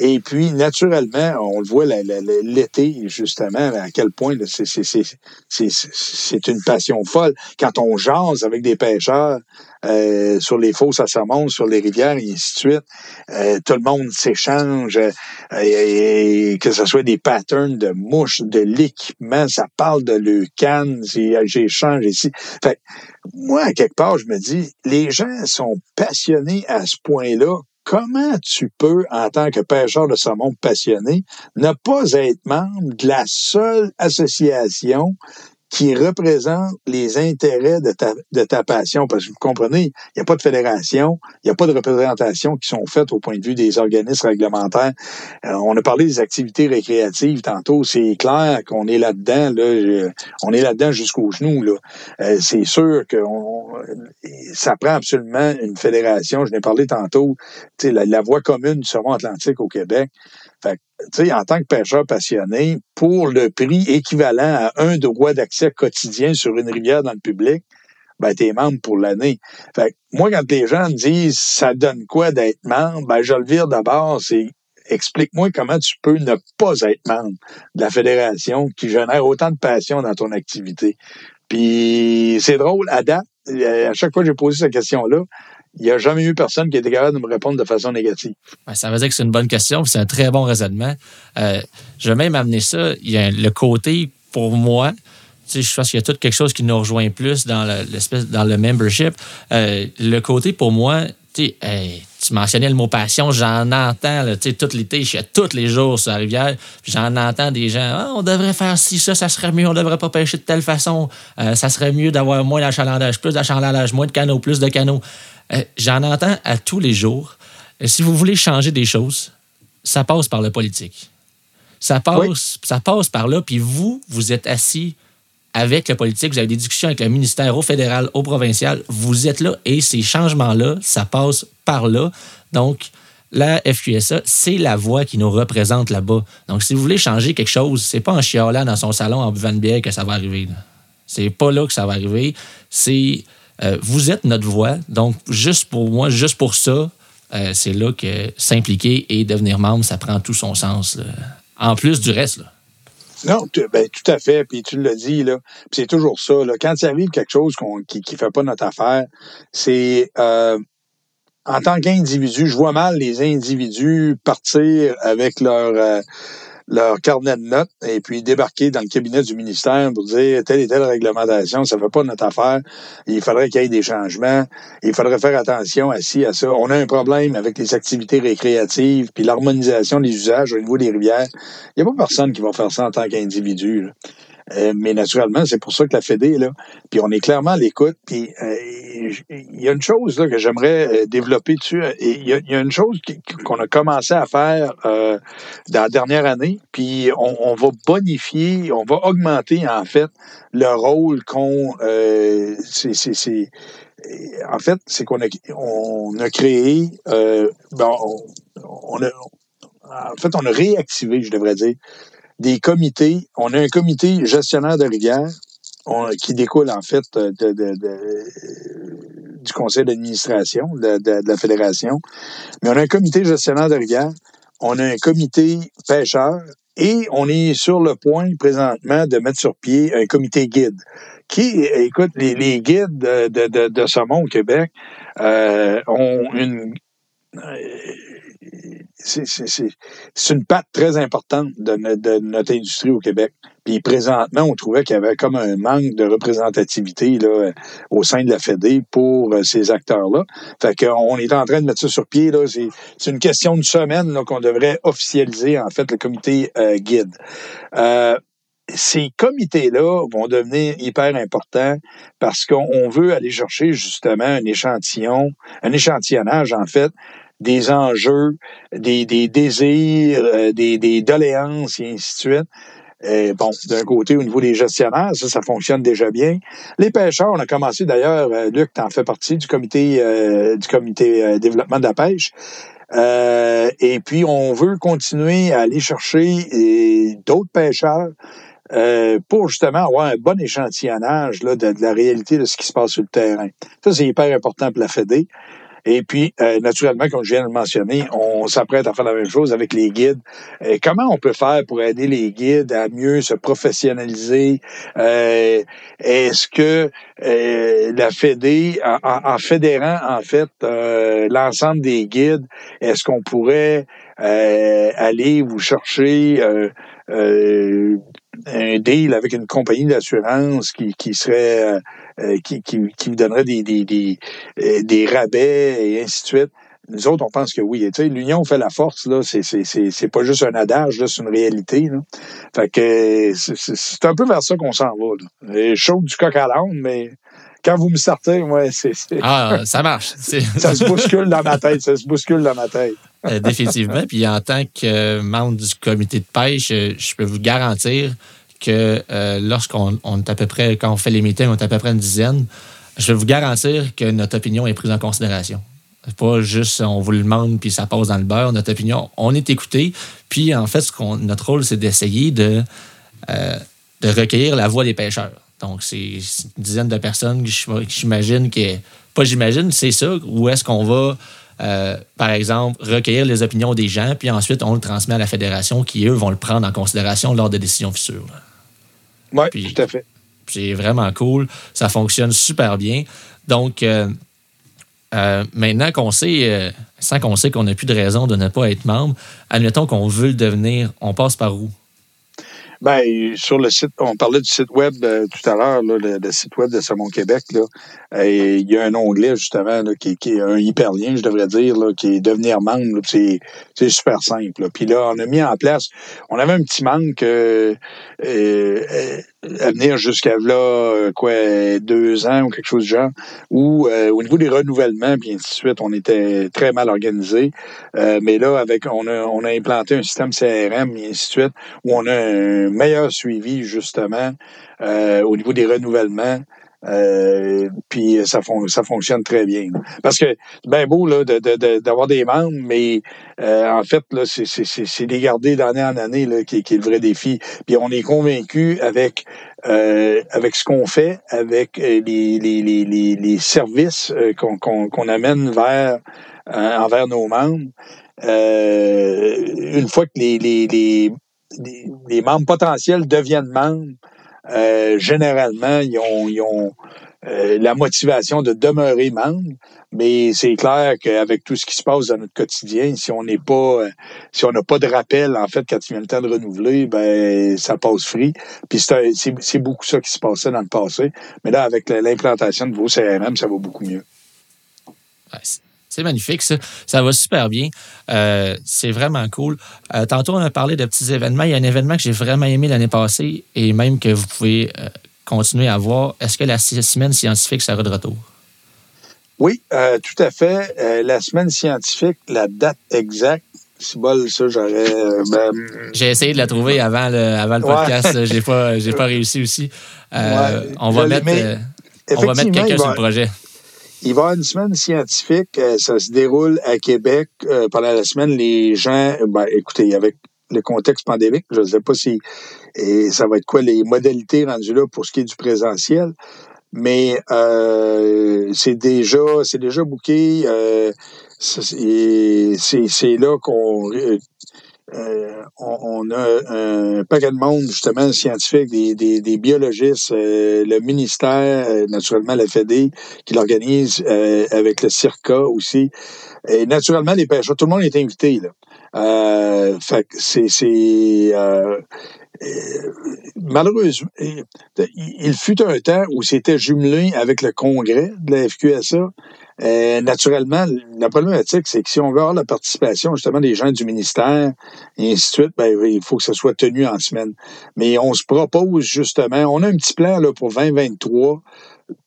Et puis, naturellement, on le voit l'été, justement, à quel point c'est une passion folle. Quand on jase avec des pêcheurs euh, sur les fosses à saumon, sur les rivières, et ainsi de suite, euh, tout le monde s'échange, euh, et, que ce soit des patterns de mouches, de l'équipement, ça parle de leucan, j'échange ici. Fait, moi, à quelque part, je me dis, les gens sont passionnés à ce point-là comment tu peux, en tant que pêcheur de saumon passionné, ne pas être membre de la seule association qui représente les intérêts de ta, de ta passion. Parce que vous comprenez, il n'y a pas de fédération, il n'y a pas de représentation qui sont faites au point de vue des organismes réglementaires. Euh, on a parlé des activités récréatives tantôt. C'est clair qu'on est là-dedans. Là, on est là-dedans jusqu'aux genoux. Là. Euh, c'est sûr que ça prend absolument une fédération. Je n'ai parlé tantôt. La, la voie commune du saumon atlantique au Québec. Fait tu en tant que pêcheur passionné, pour le prix équivalent à un droit d'accès quotidien sur une rivière dans le public, ben, t'es membre pour l'année. Fait moi, quand les gens me disent ça donne quoi d'être membre, ben, je le vire d'abord, c'est explique-moi comment tu peux ne pas être membre de la fédération qui génère autant de passion dans ton activité. Puis c'est drôle, à date, à chaque fois que j'ai posé cette question-là, il n'y a jamais eu personne qui était capable de me répondre de façon négative. ça veut dire que c'est une bonne question, c'est un très bon raisonnement. Euh, je vais même amener ça. Il y a le côté, pour moi, je pense qu'il y a tout quelque chose qui nous rejoint plus dans l'espèce dans le membership. Euh, le côté, pour moi, tu mentionnais le mot passion, j'en entends, tout l'été, je suis tous les jours sur la rivière, j'en entends des gens, ah, on devrait faire ci, ça, ça serait mieux, on devrait pas pêcher de telle façon, euh, ça serait mieux d'avoir moins d'achalandage, plus d'achalandage, moins de canaux, plus de canaux. Euh, j'en entends à tous les jours. Euh, si vous voulez changer des choses, ça passe par le politique. Ça passe, ça passe par là, puis vous, vous êtes assis avec le politique, vous avez des discussions avec le ministère, au fédéral, au provincial, vous êtes là et ces changements-là, ça passe par là. Donc, la FQSA, c'est la voix qui nous représente là-bas. Donc, si vous voulez changer quelque chose, c'est pas en chialant dans son salon en buvant de bière que ça va arriver. C'est pas là que ça va arriver. C'est euh, vous êtes notre voix. Donc, juste pour moi, juste pour ça, euh, c'est là que s'impliquer et devenir membre, ça prend tout son sens. En plus du reste. Non, ben, tout à fait. Puis tu l'as dit, là. c'est toujours ça. Quand il arrive quelque chose qui ne fait pas notre affaire, c'est euh, en tant qu'individu, je vois mal les individus partir avec leur leur carnet de notes et puis débarquer dans le cabinet du ministère pour dire telle et telle réglementation, ça ne fait pas notre affaire. Il faudrait qu'il y ait des changements. Il faudrait faire attention à ci, à ça. On a un problème avec les activités récréatives puis l'harmonisation des usages au niveau des rivières. Il n'y a pas personne qui va faire ça en tant qu'individu. Euh, mais naturellement, c'est pour ça que la Fédé est là. Puis on est clairement à l'écoute. Puis euh, il y a une chose là, que j'aimerais euh, développer dessus. Il y, a, une chose qu'on a commencé à faire dans la dernière année. Puis on, va bonifier, on va augmenter en fait le rôle qu'on. c'est en fait, c'est qu'on a, on a créé, bon, on, a, en fait, on a réactivé, je devrais dire, des comités. On a un comité gestionnaire de rivière qui découle en fait de, du conseil d'administration de, la fédération. Mais on a un comité gestionnaire de rivière, on a un comité pêcheur et on est sur le point présentement de mettre sur pied un comité guide qui, écoute, les, guides de, de, de, saumon au Québec euh, ont une c'est une patte très importante de, notre industrie au Québec. Puis présentement, on trouvait qu'il y avait comme un manque de représentativité là, au sein de la Fédé pour euh, ces acteurs-là. Fait qu'on est en train de mettre ça sur pied. C'est une question de semaine qu'on devrait officialiser, en fait, le comité euh, guide. Euh, ces comités-là vont devenir hyper importants parce qu'on veut aller chercher justement un échantillon, un échantillonnage en fait des enjeux, des, des désirs, euh, des, des doléances et ainsi de suite. Euh, bon, d'un côté, au niveau des gestionnaires, ça, ça fonctionne déjà bien. Les pêcheurs, on a commencé d'ailleurs, euh, Luc, tu en fais partie du comité du comité développement de la pêche. et puis, on veut continuer à aller chercher d'autres pêcheurs pour justement avoir un bon échantillonnage là, de, de, la réalité de ce qui se passe sur le terrain. Ça, c'est hyper important pour la FEDE. Et puis, euh, naturellement, comme je viens de le mentionner, on s'apprête à faire la même chose avec les guides. Euh, comment on peut faire pour aider les guides à mieux se professionnaliser? Euh, est-ce que la Fédé, en, fédérant en fait l'ensemble des guides, est-ce qu'on pourrait aller vous chercher un deal avec une compagnie d'assurance qui, qui serait euh, qui, qui, qui, vous donnerait des, des, des, euh, des, rabais et ainsi de suite. Nous autres, on pense que oui. L'union fait la force, là. C'est, c'est, c'est, pas juste un adage, là, c'est une réalité. Là. Fait que c'est, un peu vers ça qu'on s'en va. Là. Chaud du coq à l'âne, mais quand vous me sortez, ouais, c'est. Ah, ça marche. ça se bouscule dans ma tête. Ça se bouscule dans ma tête. Euh, définitivement. Puis en tant que membre du comité de pêche, je peux vous garantir que euh, lorsqu'on est à peu près, quand on fait les meetings, on est à peu près une dizaine, je vais vous garantir que notre opinion est prise en considération. Pas juste on vous le demande puis ça passe dans le beurre. Notre opinion, on est écouté. Puis en fait, ce notre rôle, c'est d'essayer de, euh, de recueillir la voix des pêcheurs. Donc, c'est une dizaine de personnes que j'imagine que. Pas j'imagine, c'est ça. Où est-ce qu'on va euh, par exemple, recueillir les opinions des gens, puis ensuite on le transmet à la fédération qui, eux, vont le prendre en considération lors des décisions futures. Oui, tout à fait. C'est vraiment cool. Ça fonctionne super bien. Donc, euh, euh, maintenant qu'on sait, sans qu'on sait qu'on n'a plus de raison de ne pas être membre, admettons qu'on veut le devenir, on passe par où? Ben, sur le site, on parlait du site web tout à l'heure, le, site web de Saumon Québec. Là, il y a un onglet justement qui, qui, est un hyperlien, je devrais dire, là, qui est devenir membre. C'est super simple. Puis là, on a mis en place, on avait un petit manque euh, euh, à venir jusqu'à là, euh, quoi, deux ans ou quelque chose du genre, où au niveau des renouvellements, puis ainsi de suite, on était très mal organisé. mais là, avec on a, on a implanté un système CRM et ainsi de suite, où on a un meilleur suivi justement au niveau des renouvellements. Euh, puis ça, ça fonctionne très bien. Parce que c'est beau là, d'avoir des membres, mais euh, en fait, là, c'est les garder d'année en année là, qui, qui, est le vrai défi. Puis on est convaincu avec euh, avec ce qu'on fait, avec les, les, les, les services qu'on amène vers envers nos membres. une fois que les, les, les, les membres potentiels deviennent membres, euh, généralement, ils ont, euh, la motivation de demeurer membre. Mais c'est clair qu'avec tout ce qui se passe dans notre quotidien, si on n'est pas, si on n'a pas de rappel, en fait, quand il vient le temps de renouveler, ben ça passe free. Puis c'est beaucoup ça qui se passait dans le passé. Mais là, avec l'implantation de vos CRM, ça va beaucoup mieux. C'est magnifique, ça. Ça va super bien. Euh, c'est vraiment cool. Euh, tantôt, on a parlé de petits événements. Il y a un événement que j'ai vraiment aimé l'année passée et même que vous pouvez euh, continuer à voir. Est-ce que la semaine scientifique sera de retour? Oui, tout à fait. la semaine scientifique, la date exacte, c'est bol, ça, j'aurais. Ben, j'ai essayé de la trouver avant le, avant le podcast. J'ai pas, pas réussi aussi. on, va mettre, on va mettre quelqu'un sur le projet. Il va y avoir une semaine scientifique. Euh, ça se déroule à Québec. Euh, pendant la semaine, les gens, ben, écoutez, avec le contexte pandémique, je ne sais pas si et ça va être quoi les modalités rendues là pour ce qui est du présentiel, mais euh, c'est déjà c'est déjà booké. c'est là qu'on euh, on, a un paquet de monde, justement, scientifique, des, des, biologistes, euh, le ministère, euh, naturellement la FED, qui l'organise avec le CIRCA aussi. Et naturellement, les pêcheurs, tout le monde est invité. Là. fait c'est malheureusement, il fut un temps où c'était jumelé avec le congrès de la FQSA. Euh, naturellement, la problématique, c'est que si on veut avoir la participation justement des gens du ministère et ainsi de suite, ben, il faut que ça soit tenu en semaine. Mais on se propose justement, on a un petit plan là, pour 2023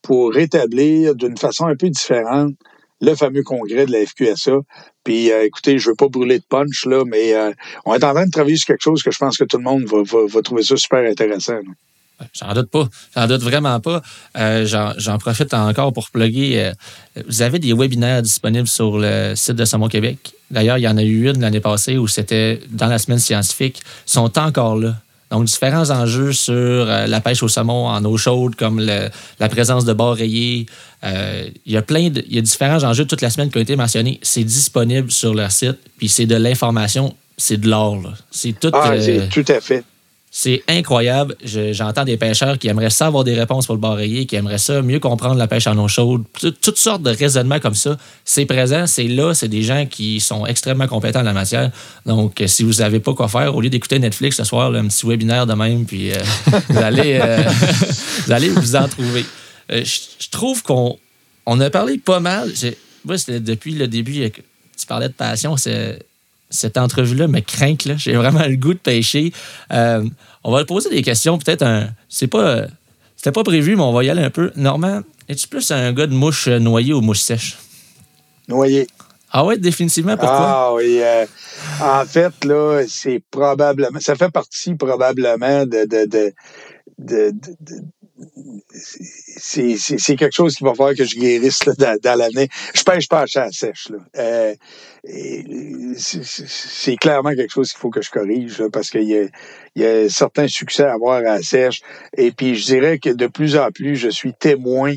pour rétablir d'une façon un peu différente le fameux congrès de la FQSA. Puis, euh, écoutez, je veux pas brûler de punch, là, mais euh, on est en train de travailler sur quelque chose que je pense que tout le monde va, va, trouver ça super intéressant. J'en doute pas. J'en doute vraiment pas. Euh, j'en profite encore pour plugger. vous avez des webinaires disponibles sur le site de Saumon Québec. D'ailleurs, il y en a eu une l'année passée où c'était dans la semaine scientifique. Ils sont encore là. Donc, différents enjeux sur euh, la pêche au saumon en eau chaude, comme la présence de bords rayés. Euh, il y a plein de, il y a différents enjeux toute la semaine qui ont été mentionnés. C'est disponible sur leur site, puis c'est de l'information, c'est de l'or. C'est tout. Ah, euh, tout à fait. C'est incroyable. J'entends des pêcheurs qui aimeraient ça avoir des réponses pour le barreiller, qui aimeraient ça mieux comprendre la pêche en eau chaude. Toutes sortes de raisonnements comme ça. C'est présent, c'est là, c'est des gens qui sont extrêmement compétents en la matière. Donc, si vous n'avez pas quoi faire, au lieu d'écouter Netflix ce soir, un petit webinaire de même, puis euh, vous, allez, euh, vous allez vous en trouver. Euh, je trouve qu'on on a parlé pas mal. Moi, depuis le début, tu parlais de passion, c'est cette entrevue-là me craint. J'ai vraiment le goût de pêcher. Euh, on va poser des questions. Peut-être un. C'est pas. C'était pas prévu, mais on va y aller un peu. Normand, es-tu plus un gars de mouche noyée ou mouche sèche? Noyée. Ah ouais, définitivement. Pourquoi? Ah oui. Euh, en fait, là, c'est probablement. Ça fait partie probablement de, de, de c'est quelque chose qui va falloir que je guérisse là, dans, l'année. Je pêche pas à chat sèche. Euh, c'est clairement quelque chose qu'il faut que je corrige parce qu'il y a, y a certains succès à avoir à sèche. Et puis je dirais que de plus en plus, je suis témoin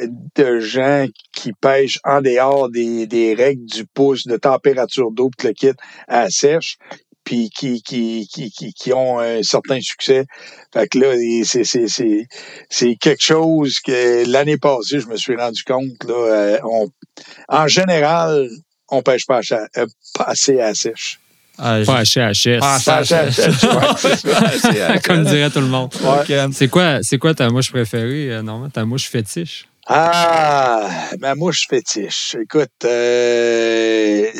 de gens qui pêchent en dehors des, des règles du pouce, de température d'eau, le kit à sèche puis qui, qui, qui, qui, ont un certain succès. Fait que là, c'est quelque chose que l'année passée, je me suis rendu compte, là, euh, on, en général, on pêche pas, à, euh, pas assez à sèche. Ah, pas à HS. Pas à Comme dirait tout le monde. C'est quoi, quoi ta mouche préférée, euh, Normand? Ta mouche fétiche? Ah, ma mouche fétiche. Écoute, euh,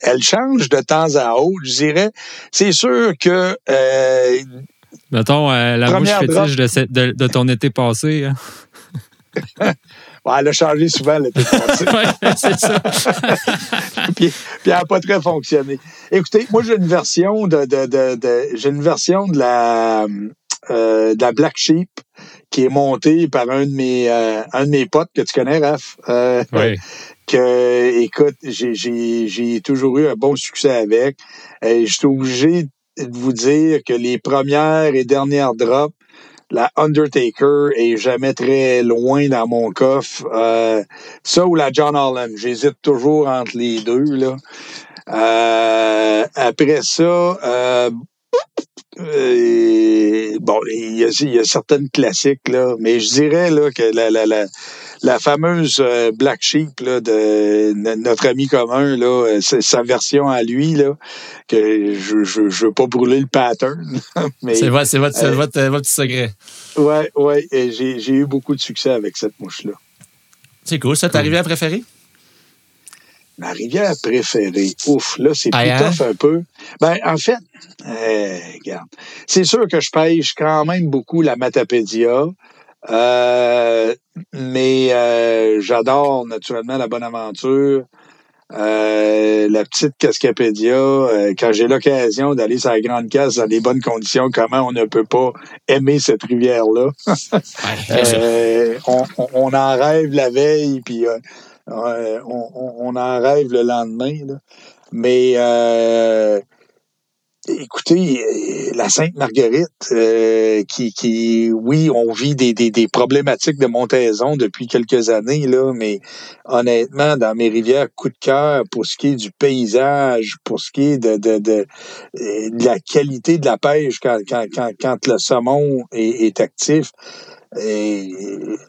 elle change de temps à autre, je dirais. C'est sûr que. Euh, Mettons, euh, la mouche fétiche de, de, ton été passé. Hein? elle a changé souvent l'été passé. c'est ça. puis, puis, elle n'a pas très fonctionné. Écoutez, moi, j'ai une version de, de, j'ai une version de la, euh, de la Black Sheep qui est montée par un de mes, euh, un de mes potes que tu connais, Raph. Euh, oui que, écoute, j'ai toujours eu un bon succès avec. Je suis obligé de vous dire que les premières et dernières drops, la Undertaker est jamais très loin dans mon coffre. Euh, ça ou la John Holland, j'hésite toujours entre les deux. Là. Euh, après ça, euh, euh, bon, il y, y a certaines classiques, là, mais je dirais là, que la, la, la, la fameuse euh, Black Sheep là, de notre ami commun, là, euh, sa version à lui, là, que je, je, je veux pas brûler le pattern. c'est votre, votre, euh, votre, votre, secret. Oui, oui, j'ai eu beaucoup de succès avec cette mouche-là. C'est cool. Ça, ta rivière préférée? Ma rivière préférée. Ouf, là, c'est plus tough un peu. Ben, en fait, euh, regarde. C'est sûr que je pêche quand même beaucoup la Matapédia. Euh, mais euh, j'adore naturellement la bonne aventure. Euh, la petite Cascapédia, euh, quand j'ai l'occasion d'aller sur la grande casse dans des bonnes conditions, comment on ne peut pas aimer cette rivière-là? euh, on, on, en rêve la veille, puis euh, on, on, en rêve le lendemain. Là. Mais Écoutez, euh, la Sainte-Marguerite, euh, qui, qui, oui, on vit des, des, des, problématiques de montaison depuis quelques années, là, mais honnêtement, dans mes rivières, coup de cœur pour ce qui est du paysage, pour ce qui est de, de, de, euh, de la qualité de la pêche quand, quand, quand, quand le saumon est, est actif, et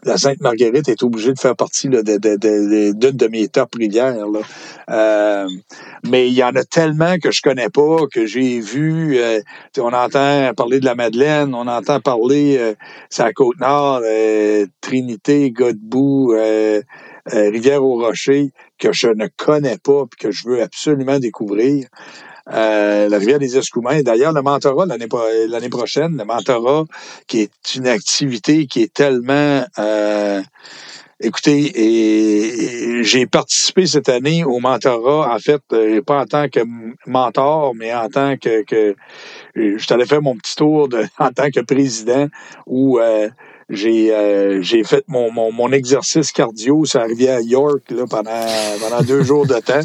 la Sainte-Marguerite est obligée de faire partie d'une de, de, de, de, mes top rivières. Là. Euh, mais il y en a tellement que je connais pas, que j'ai vu. Euh, on entend parler de la Madeleine, on entend parler, euh, c'est la Côte-Nord, euh, Trinité, Godbout, euh, Rivière-au-Rocher, que je ne connais pas et que je veux absolument découvrir. Euh, la rivière des Escoumins. D'ailleurs, le mentorat l'année prochaine, le mentorat, qui est une activité qui est tellement euh, Écoutez, et, j'ai participé cette année au mentorat, en fait, euh, pas en tant que mentor, mais en tant que, que je t'allais faire mon petit tour de, en tant que président où euh, j'ai euh, j'ai fait mon, mon, mon, exercice cardio sur la rivière York là, pendant, pendant deux jours de temps.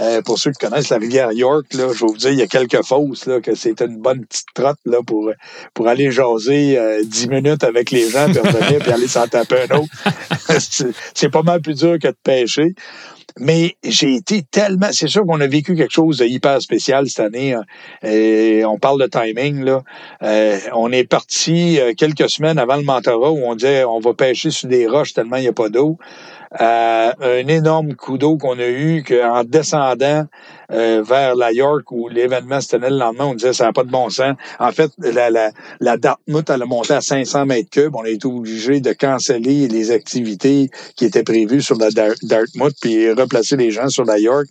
Euh, pour ceux qui connaissent la rivière York, là, je vais vous dire, il y a quelques fosses là, que c'est une bonne petite trotte là, pour, pour aller jaser euh, dix minutes avec les gens, puis revenir, puis aller s'en taper un autre. c'est pas mal plus dur que de pêcher. Mais j'ai été tellement. C'est sûr qu'on a vécu quelque chose de hyper spécial cette année. Hein. Et on parle de timing, là. Euh, on est parti euh, quelques semaines avant le mentorat où on disait on va pêcher sur des roches tellement il n'y a pas d'eau euh, un énorme coup d'eau qu'on a eu qu'en descendant euh, vers la York où l'événement se tenait le lendemain, on disait ça n'a pas de bon sens. En fait, la, la, la Dartmouth, elle a monté à 500 mètres cubes. On a été obligé de canceller les activités qui étaient prévues sur la Dartmouth puis replacer les gens sur la York.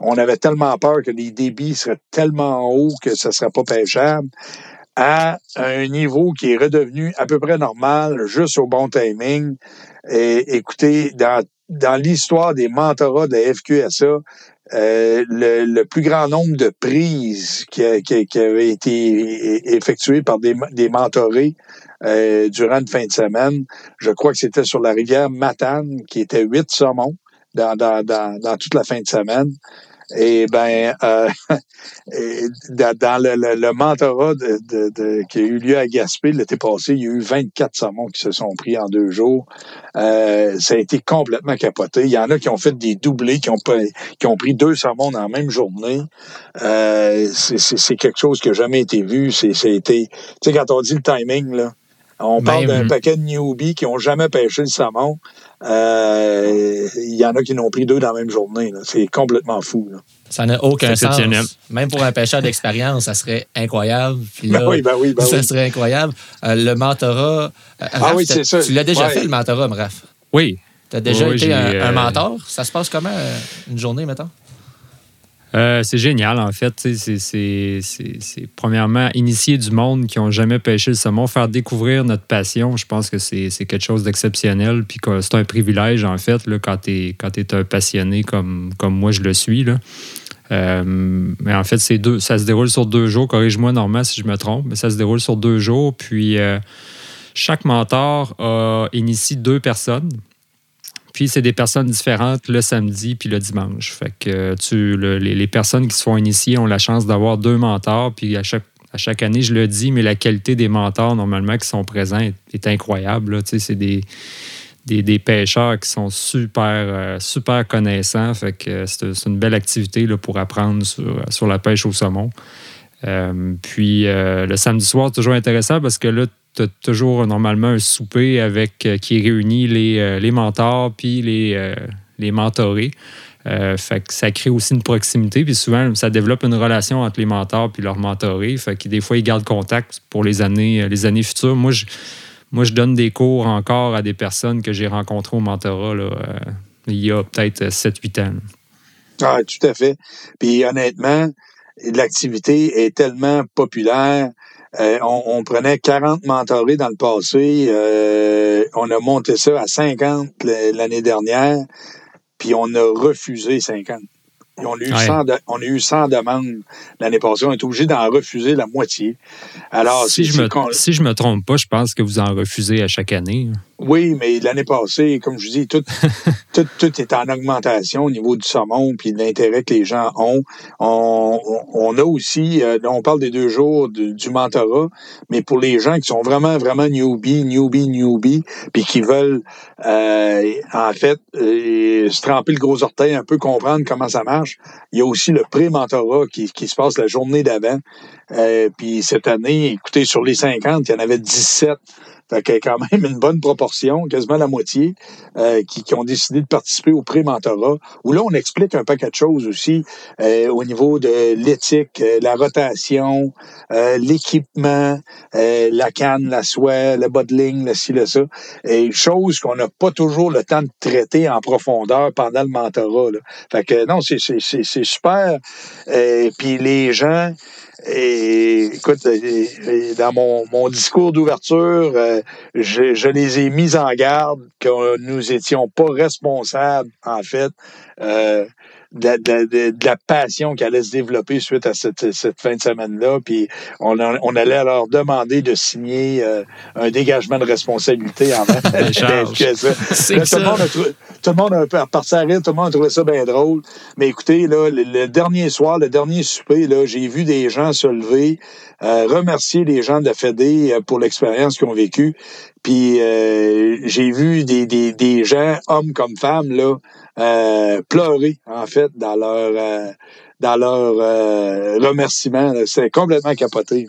On avait tellement peur que les débits seraient tellement hauts que ce ne serait pas pêchable à un niveau qui est redevenu à peu près normal, juste au bon timing. Écoutez, dans, dans l'histoire des mentorats de FQSA, euh, le, le, plus grand nombre de prises qui, qui, qui avaient été effectuées par des, des mentorés euh, durant une fin de semaine, je crois que c'était sur la rivière Matane, qui était huit saumons dans, dans, dans toute la fin de semaine. Et ben, euh, dans le, le, mentorat de, de, de, qui a eu lieu à Gaspé l'été passé, il y a eu 24 saumons qui se sont pris en deux jours. Euh, ça a été complètement capoté. Il y en a qui ont fait des doublés, qui ont, qui ont pris deux saumons dans la même journée. Euh, c'est quelque chose qui n'a jamais été vu. C'est été, tu sais, quand on dit le timing, là, on parle d'un paquet de newbies qui n'ont jamais pêché le saumon. Euh, il y en a qui n'ont pris deux dans la même journée. C'est complètement fou. Là. Ça n'a aucun sens. Même pour un pêcheur d'expérience, ça serait incroyable. ben oui, ben oui, ben ça serait incroyable. Euh, le mentorat. Euh, ah oui, c'est ça. Tu l'as déjà fait, le mentorat, Raph? Oui. Tu as déjà été un, un, mentor? Ça se passe comment, une journée, mettons? Euh, c'est génial, en fait. C'est premièrement initier du monde qui n'ont jamais pêché le saumon, faire découvrir notre passion. Je pense que c'est quelque chose d'exceptionnel. Puis c'est un privilège, en fait, quand tu es, un passionné comme, moi je le suis. Euh, mais en fait, ça se déroule sur deux jours. Corrige-moi, Normand, si je me trompe, mais ça se déroule sur deux jours. Puis euh, chaque mentor a initié deux personnes. Puis c'est des personnes différentes le samedi puis le dimanche. Fait que tu, les, personnes qui se font initier ont la chance d'avoir deux mentors. Puis à chaque, année, je le dis, mais la qualité des mentors normalement qui sont présents est, incroyable. C'est des, des, pêcheurs qui sont super, euh, super connaissants. Fait c'est une belle activité là, pour apprendre sur, sur la pêche au saumon. puis le samedi soir, c'est toujours intéressant parce que là, tu as toujours normalement un souper avec qui réunit les, les mentors puis les, les mentorés. fait que ça crée aussi une proximité. Puis souvent, ça développe une relation entre les mentors puis leurs mentorés. Fait que des fois, ils gardent contact pour les années, les années futures. Moi, je, moi, je donne des cours encore à des personnes que j'ai rencontrées au mentorat là, il y a peut-être 7-8 ans. Ah, tout à fait. Puis honnêtement, l'activité est tellement populaire. Euh, on, prenait 40 mentorés dans le passé. Euh, on a monté ça à 50 l'année dernière. Puis on a refusé 50. On a, eu 100 on a eu 100 demandes l'année passée. On est obligé d'en refuser la moitié. Alors, si, je me, si je me trompe pas, je pense que vous en refusez à chaque année. Oui, mais l'année passée, comme je dis, tout, tout, tout, est en augmentation au niveau du saumon puis de l'intérêt que les gens ont. On, on a aussi, euh, on parle des deux jours du mentorat, mais pour les gens qui sont vraiment, vraiment newbie, newbie, newbie, puis qui veulent, euh, en fait, euh, se tremper le gros orteil, un peu comprendre comment ça marche, il y a aussi le pré-mentorat qui, qui se passe la journée d'avant. Euh, puis cette année, écoutez, sur les 50, il y en avait 17 fait qu'il y a quand même une bonne proportion, quasiment la moitié, euh, qui, qui, ont décidé de participer au pré-mentorat, où là, on explique un paquet de choses aussi euh, au niveau de l'éthique, euh, la rotation, l'équipement, la canne, la soie, le bottling, le ci, le ça. Et choses qu'on n'a pas toujours le temps de traiter en profondeur pendant le mentorat. Là. Fait que non, c'est super. Puis les gens et écoute, dans mon, mon discours d'ouverture, euh, je, je, les ai mis en garde que nous étions pas responsables, en fait, euh, de, de, de, la passion qui allait se développer suite à cette, cette fin de semaine-là. Puis on, on allait leur demander de signer euh, un dégagement de responsabilité en ça. tout, Le monde a tout le monde a parti à rire, tout le monde a trouvé ça bien drôle. Mais écoutez, là, le, dernier soir, le dernier souper, là, j'ai vu des gens se lever, euh, remercier les gens de la Fédé euh, pour l'expérience qu'ils ont vécue. Puis euh, j'ai vu des, des, des gens, hommes comme femmes, là, euh, pleurer, en fait, dans leur euh, dans leur euh, remerciement. C'est complètement capoté.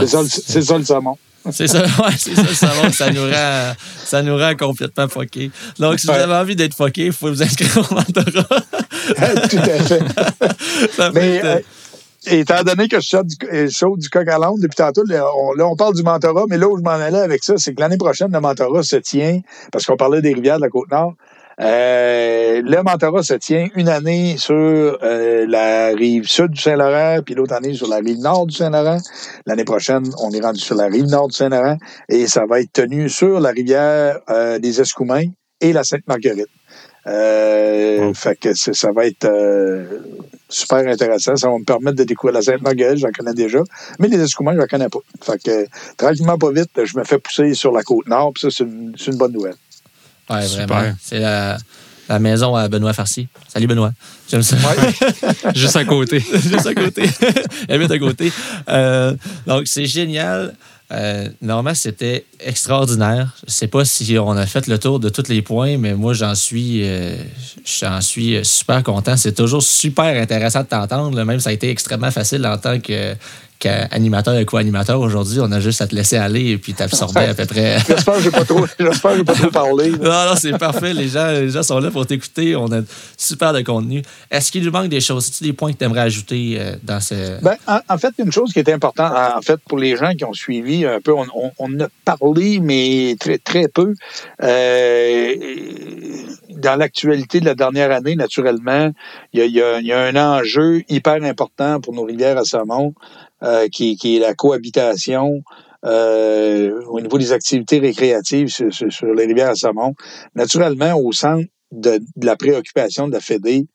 C'est ça, ça, le saumon. C'est ça, ouais, c'est ça le saumon. Ça nous rend, ça nous rend complètement foqués. Donc, si vous avez envie d'être foqué, il faut vous inscrire au mentorat. Tout à fait. Mais, étant donné que je saute du, coq à l'onde depuis tantôt, là on, parle du mentorat, mais là où je m'en allais avec ça, c'est que l'année prochaine, le mentorat se tient, parce qu'on parlait des rivières de la Côte-Nord, euh, le mentorat se tient une année sur euh, la rive sud du Saint-Laurent, puis l'autre année sur la rive nord du Saint-Laurent. L'année prochaine, on est rendu sur la rive nord du Saint-Laurent et ça va être tenu sur la rivière euh, des Escoumins et la Sainte-Marguerite. Fait que ça va être super intéressant. Ça va me permettre de découvrir la Sainte-Marguerite, j'en connais déjà, mais les Escoumins, je ne connais pas. Fait que tranquillement, pas vite, je me fais pousser sur la côte nord, puis ça, c'est une, une bonne nouvelle. Oui, vraiment. C'est la, la, maison à Benoît Farcy. Salut Benoît. J'aime ça. Juste à côté. Juste à côté. Habite à côté. Euh, donc, c'est génial. Euh, normalement, c'était extraordinaire. Je ne sais pas si on a fait le tour de tous les points, mais moi, j'en suis, euh, j'en suis super content. C'est toujours super intéressant de t'entendre. Même ça a été extrêmement facile en tant que animateur et co-animateur aujourd'hui, on a juste à te laisser aller et puis t'absorber à peu près. J'espère que je n'ai pas trop, pas trop parlé. non, non, c'est parfait. Les gens, les gens sont là pour t'écouter. On a super de contenu. Est-ce qu'il nous manque des choses? Est-ce des points que tu aimerais ajouter euh, dans ce. Ben, en, fait, une chose qui est importante, en fait, pour les gens qui ont suivi un peu, on, on, a parlé, mais très, très peu. Euh, dans l'actualité de la dernière année, naturellement, il y a, y a, un enjeu hyper important pour nos rivières à saumon. Euh, qui, qui, est la cohabitation euh, au niveau des activités récréatives sur, sur, les rivières à saumon. Naturellement, au centre de, la préoccupation de la Fédé,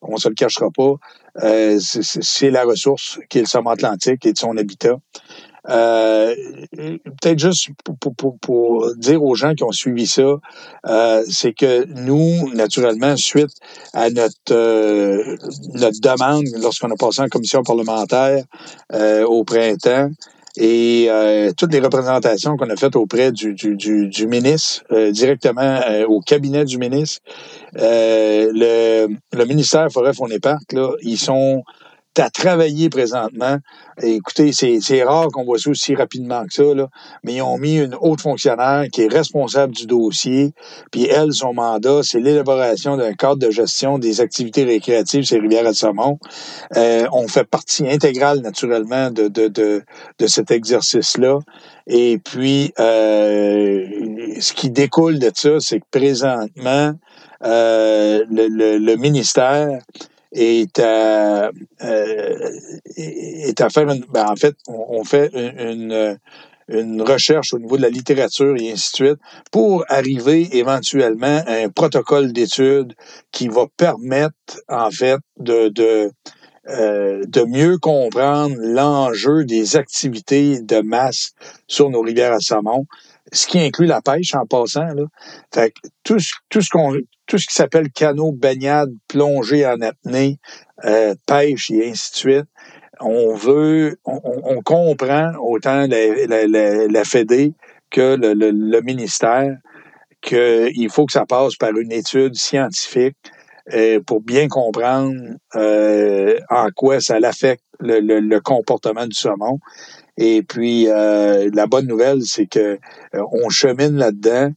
on ne se le cachera pas, euh, c'est la ressource qui est le saumon atlantique et de son habitat. Euh, peut-être juste pour, pour, pour, dire aux gens qui ont suivi ça, euh, c'est que nous, naturellement, suite à notre, euh, notre demande lorsqu'on a passé en commission parlementaire euh, au printemps, et toutes les représentations qu'on a faites auprès du, du, du, du ministre, directement au cabinet du ministre, le, le ministère Forêt Faune et Parc, là, ils sont à travailler présentement. écoutez, c'est rare qu'on voit ça aussi rapidement que ça, là, mais ils ont mis une haute fonctionnaire qui est responsable du dossier. Puis elle, son mandat, c'est l'élaboration d'un cadre de gestion des activités récréatives sur rivières de Saumon. Euh, on fait partie intégrale, naturellement, de, de, de, de cet exercice-là. Et puis, euh, ce qui découle de ça, c'est que présentement, euh, le, le, ministère est à, est à faire une, ben en fait, on, fait une, une, recherche au niveau de la littérature et ainsi de suite pour arriver éventuellement à un protocole d'étude qui va permettre, en fait, de, de, euh, de mieux comprendre l'enjeu des activités de masse sur nos rivières à saumon, ce qui inclut la pêche en passant. Là. Fait que tout, tout ce qu'on tout ce qui s'appelle canot, baignade, plongée en apnée, euh, pêche et ainsi de suite. On veut, on, comprend autant la, la, la, Fédé que le, le, ministère qu'il faut que ça passe par une étude scientifique euh, pour bien comprendre euh, en quoi ça affecte le, le, comportement du saumon. Et puis la bonne nouvelle, c'est que on chemine là-dedans.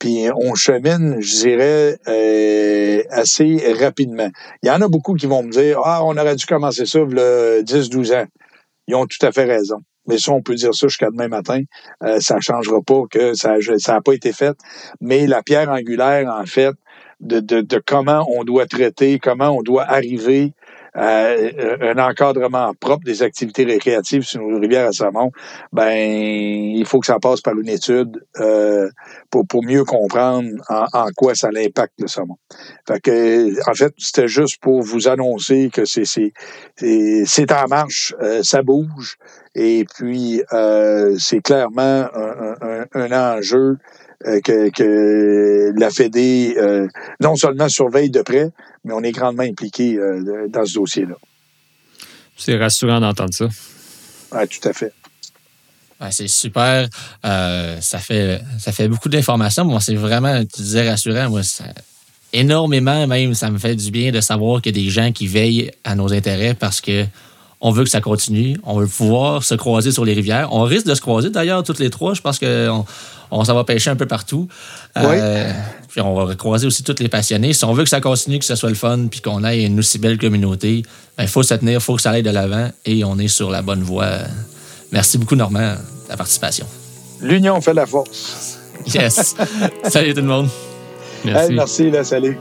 Puis on chemine, je dirais, euh, assez rapidement. Il y en a beaucoup qui vont me dire Ah, on aurait dû commencer ça le 10-12 ans. Ils ont tout à fait raison. Mais ça, on peut dire ça jusqu'à demain matin. Euh, ça ne changera pas que ça n'a pas été fait. Mais la pierre angulaire, en fait, de, de, de comment on doit traiter, comment on doit arriver euh, un encadrement propre des activités récréatives sur nos rivières à Saumon, ben il faut que ça passe par une étude euh, pour, pour mieux comprendre en, quoi ça impacte le saumon. Fait que, en fait, c'était juste pour vous annoncer que c'est c'est en marche, euh, ça bouge, et puis c'est clairement un, un, un enjeu euh, que, que, la Fédé euh, non seulement surveille de près, mais on est grandement impliqué euh, dans ce dossier-là. C'est rassurant d'entendre ça. Oui, tout à fait. c'est super. ça, fait, ça fait beaucoup d'informations. Moi, c'est vraiment, tu disais rassurant. Moi, énormément même, ça me fait du bien de savoir qu'il y a des gens qui veillent à nos intérêts parce que on veut que ça continue. On veut pouvoir se croiser sur les rivières. On risque de se croiser d'ailleurs toutes les trois. Je pense qu'on on, s'en va pêcher un peu partout. Euh, puis on va croiser aussi tous les passionnés. Si on veut que ça continue, que ce soit le fun, puis qu'on ait une aussi belle communauté, il ben, faut se tenir, il faut que ça aille de l'avant et on est sur la bonne voie. Merci beaucoup, Normand, de la participation. L'union fait la force. Yes. salut tout le monde. Merci. merci, là, salut.